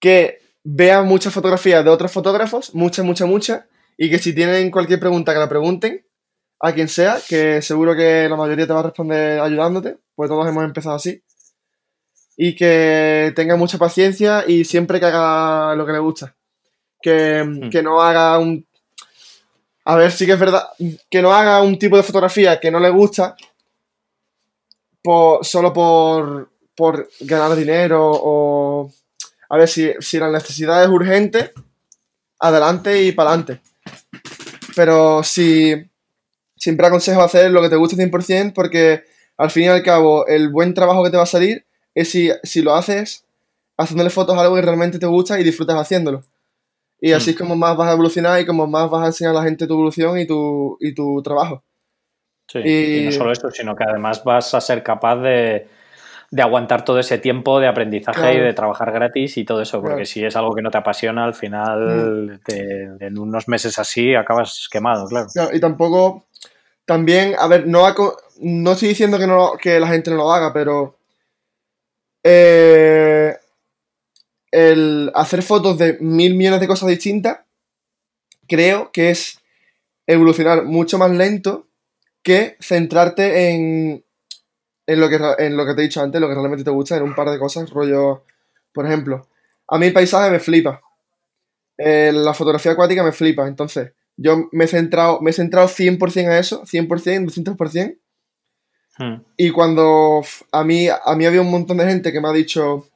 que vea muchas fotografías de otros fotógrafos, muchas, muchas, muchas, y que si tienen cualquier pregunta que la pregunten a quien sea, que seguro que la mayoría te va a responder ayudándote, pues todos hemos empezado así. Y que tenga mucha paciencia y siempre que haga lo que le gusta. Que, hmm. que no haga un a ver, sí que es verdad que no haga un tipo de fotografía que no le gusta solo por, por ganar dinero o... A ver, si, si la necesidad es urgente, adelante y para adelante. Pero si siempre aconsejo hacer lo que te guste 100% porque al fin y al cabo el buen trabajo que te va a salir es si, si lo haces haciéndole fotos a algo que realmente te gusta y disfrutas haciéndolo. Y así es como más vas a evolucionar y como más vas a enseñar a la gente tu evolución y tu, y tu trabajo. Sí, y... no solo esto, sino que además vas a ser capaz de, aguantar todo ese tiempo de aprendizaje y de trabajar gratis y todo eso, porque si es algo que no te apasiona, al final mm. en unos meses así acabas quemado, claro. Y tampoco, también, a ver, no, no estoy diciendo que, no, que la gente no lo haga, pero eh, el hacer fotos de mil millones de cosas distintas, creo que es evolucionar mucho más lento que centrarte en, en, lo que, en lo que te he dicho antes, lo que realmente te gusta, en un par de cosas, rollo, por ejemplo, a mí el paisaje me flipa, eh, la fotografía acuática me flipa, entonces yo me he centrado, me he centrado 100% a eso, 100%, 200%, hmm. y cuando a mí, a mí había un montón de gente que me ha dicho,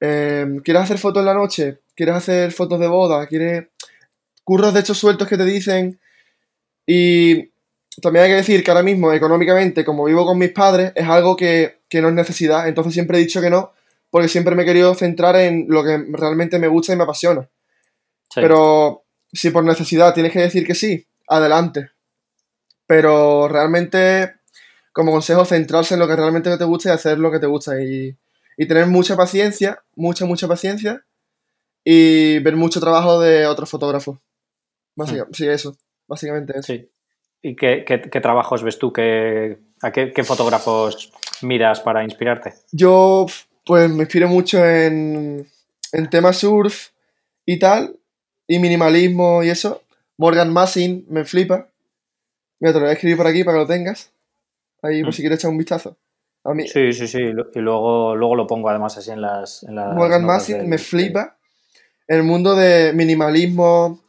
Em, ¿Quieres hacer fotos en la noche? ¿Quieres hacer fotos de boda? ¿Quieres curros de estos sueltos que te dicen? Y también hay que decir que ahora mismo, económicamente, como vivo con mis padres, es algo que, que no es necesidad. Entonces siempre he dicho que no, porque siempre me he querido centrar en lo que realmente me gusta y me apasiona. Sí. Pero si por necesidad tienes que decir que sí, adelante. Pero realmente, como consejo, centrarse en lo que realmente te gusta y hacer lo que te gusta. Y, y tener mucha paciencia, mucha, mucha paciencia. Y ver mucho trabajo de otros fotógrafos. Básicamente, sí, eso. Básicamente eso. Sí. ¿Y qué, qué- qué trabajos ves tú? ¿Qué, ¿A qué, qué fotógrafos miras para inspirarte? Yo, pues, me inspiro mucho en, en temas surf y tal, y minimalismo y eso. Morgan Massin me flipa. Mira, te lo voy a escribir por aquí para que lo tengas. Ahí, por Mm. si quieres echar un vistazo. A mí, Sí, sí, sí. Y luego, luego lo pongo además así en las. En las Morgan del- me flipa. El mundo de minimalismo,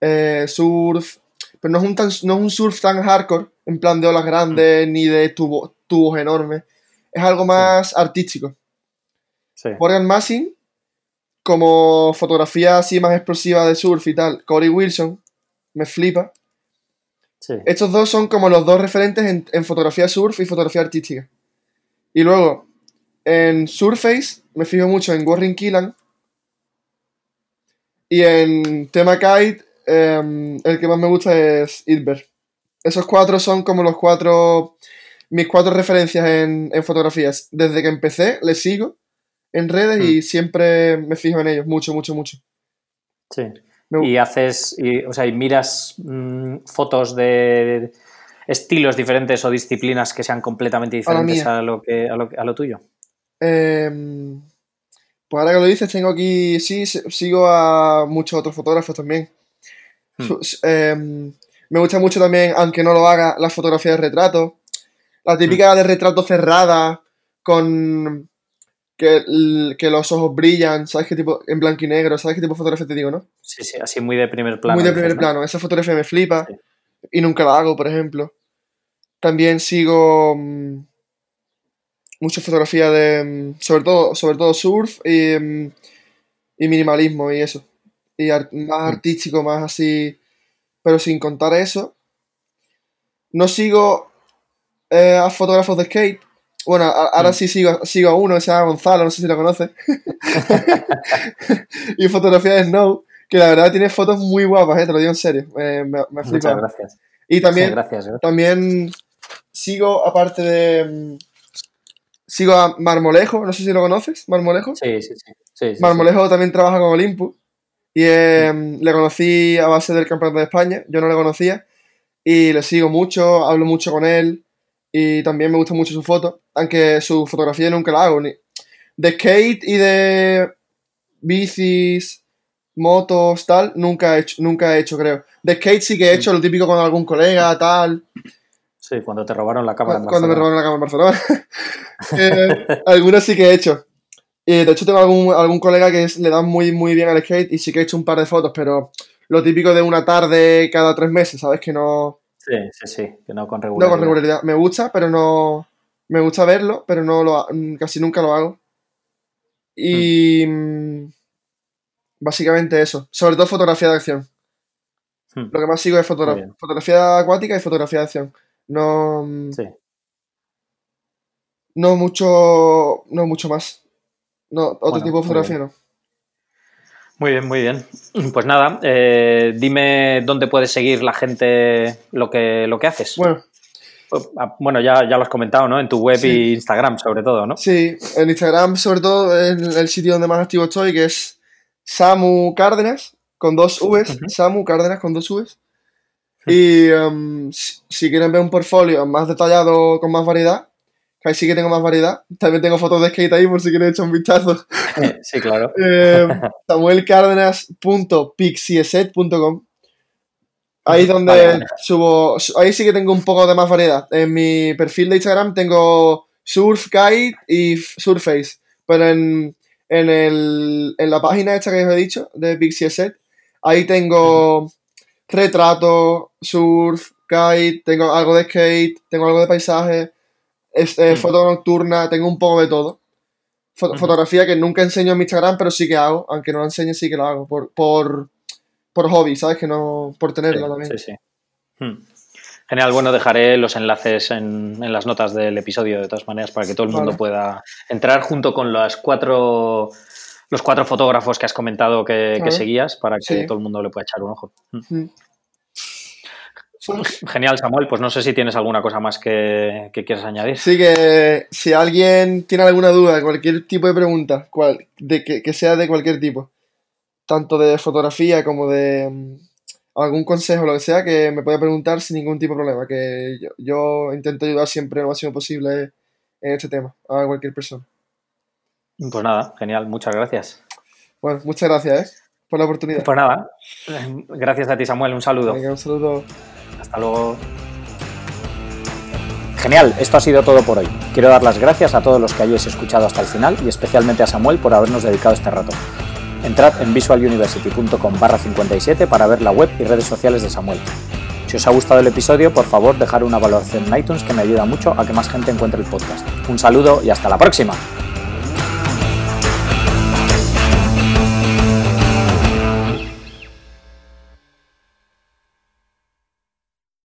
eh, surf. Pero no es, un tan- no es un surf tan hardcore, en plan de olas grandes, ni de tubo- tubos enormes. Es algo más artístico. Sí. Morgan Massin, como fotografía así más explosiva de surf y tal, Corey Wilson, me flipa. sí. Estos dos son como los dos referentes en, en fotografía surf y fotografía artística. Y luego, en Surface, me fijo mucho en Warren Killan. Y en tema kite, em, el que más me gusta es Ilber. Esos cuatro son como los cuatro, mis cuatro referencias en, en fotografías. Desde que empecé, les sigo en redes y siempre me fijo en ellos, mucho, mucho, mucho. sí. Me Y haces. Y, o sea, y miras mm, fotos de estilos diferentes o disciplinas que sean completamente diferentes a lo, que, a lo, a lo tuyo. Em, pues ahora que lo dices, tengo aquí, sí, sigo a muchos otros fotógrafos también. Hmm. Em, me gusta mucho también, aunque no lo haga, la fotografía de retrato. La típica de retrato cerrada, con que, los ojos brillan, ¿sabes qué tipo? En blanco y negro, ¿sabes qué tipo de fotografía te digo, no? Sí, sí, así muy de primer plano. Muy de primer ¿no? plano. Esa fotografía me flipa Sí. y nunca la hago, por ejemplo. También sigo mm, mucha fotografía de, mm, sobre todo, sobre todo surf y, mm, y minimalismo y eso. Y más Mm. artístico, más así. Pero sin contar eso, no sigo eh, a fotógrafos de skate. Bueno, a- ahora sí sigo, sigo a uno que se llama Gonzalo, no sé si lo conoces. y fotografía de Snow, que la verdad tiene fotos muy guapas, eh, te lo digo en serio. Eh, me, me Muchas gracias. Y también, Gracias. gracias. también sigo, aparte de. mm, Sigo a Marmolejo, no sé si lo conoces, Marmolejo. Sí, sí, sí. sí, sí, Marmolejo también trabaja con Olympus. Y eh, le conocí a base del Campeonato de España, yo no le conocía. Y le sigo mucho, hablo mucho con él. Y también me gusta mucho su foto, aunque su fotografía nunca la hago. Ni... De skate y de bicis, motos, tal, nunca he hecho, nunca he hecho, creo. De skate sí que he hecho lo típico con algún colega, tal. Sí. Cuando te robaron la cámara. en Cuando me Barcelona. robaron la cámara en Barcelona. Eh, algunos sí que he hecho. Y de hecho tengo algún, algún colega que es- le da muy, muy bien al skate y sí que he hecho un par de fotos, pero lo típico de una tarde cada tres meses, ¿sabes? Que no, Sí, sí, sí, que no con no regularidad. con regularidad. Me gusta, pero no... Me gusta verlo, pero no lo ha- casi nunca lo hago. Y... mm, Básicamente eso. Sobre todo fotografía de acción. Hmm, Lo que más sigo es fotografía acuática y fotografía de acción. No... mm, Sí. No mucho, no mucho más. No, otro Bueno, tipo de fotografía no. Muy bien, muy bien. Pues nada, eh, dime dónde puedes seguir la gente lo que, lo que haces. Bueno, Ah, Bueno, ya, ya lo has comentado, ¿no? En tu web Sí. y Instagram, sobre todo, ¿no? sí, en Instagram sobre todo es el sitio donde más activo estoy, que es Samu Cárdenas, con dos Vs. Samu Cárdenas con dos Vs. Y em, si, si quieren ver un portfolio más detallado, con más variedad, que ahí sí que tengo más variedad. También tengo fotos de skate ahí por si quieren echar un vistazo. Sí, claro. Eh, samuelcárdenas.pixieset.com Ahí es donde Vale, subo, su- ahí sí que tengo un poco de más variedad. En mi perfil de Instagram tengo Surf Guide y Surface, pero en, en, el, en la página esta que os he dicho, de Pixieset, ahí tengo retrato, surf, guide, tengo algo de skate, tengo algo de paisaje, eh, Mm. foto nocturna, tengo un poco de todo. Fotografía que nunca enseño en mi Instagram, pero sí que hago, aunque no la enseñe, sí que la hago, por, por, por hobby, ¿sabes? Que no, por tenerla también. Sí, sí. Hmm. Genial, bueno, dejaré los enlaces en, las notas del episodio de todas maneras para que todo el mundo pueda entrar junto con las cuatro, los cuatro fotógrafos que has comentado que, seguías para que todo el mundo le pueda echar un ojo. Mm. Mm. Genial, Samuel. Pues no sé si tienes alguna cosa más que, que quieras añadir. Sí, que si alguien tiene alguna duda, cualquier tipo de pregunta, cual, de que, sea de cualquier tipo, tanto de fotografía como de algún consejo, lo que sea, que me pueda preguntar sin ningún tipo de problema, que yo, intento ayudar siempre lo máximo posible en este tema, a cualquier persona. Pues nada, genial, muchas gracias. Bueno, muchas gracias ¿eh? por la oportunidad. Pues nada, gracias a ti Samuel, un saludo. un saludo. Hasta luego. Genial, esto ha sido todo por hoy. Quiero dar las gracias a todos los que hayáis escuchado hasta el final y especialmente a Samuel por habernos dedicado este rato. Entrad en visualuniversity.com barra 57 para ver la web y redes sociales de Samuel. Si os ha gustado el episodio, por favor dejar una valoración en iTunes que me ayuda mucho a que más gente encuentre el podcast. Un saludo y hasta la próxima.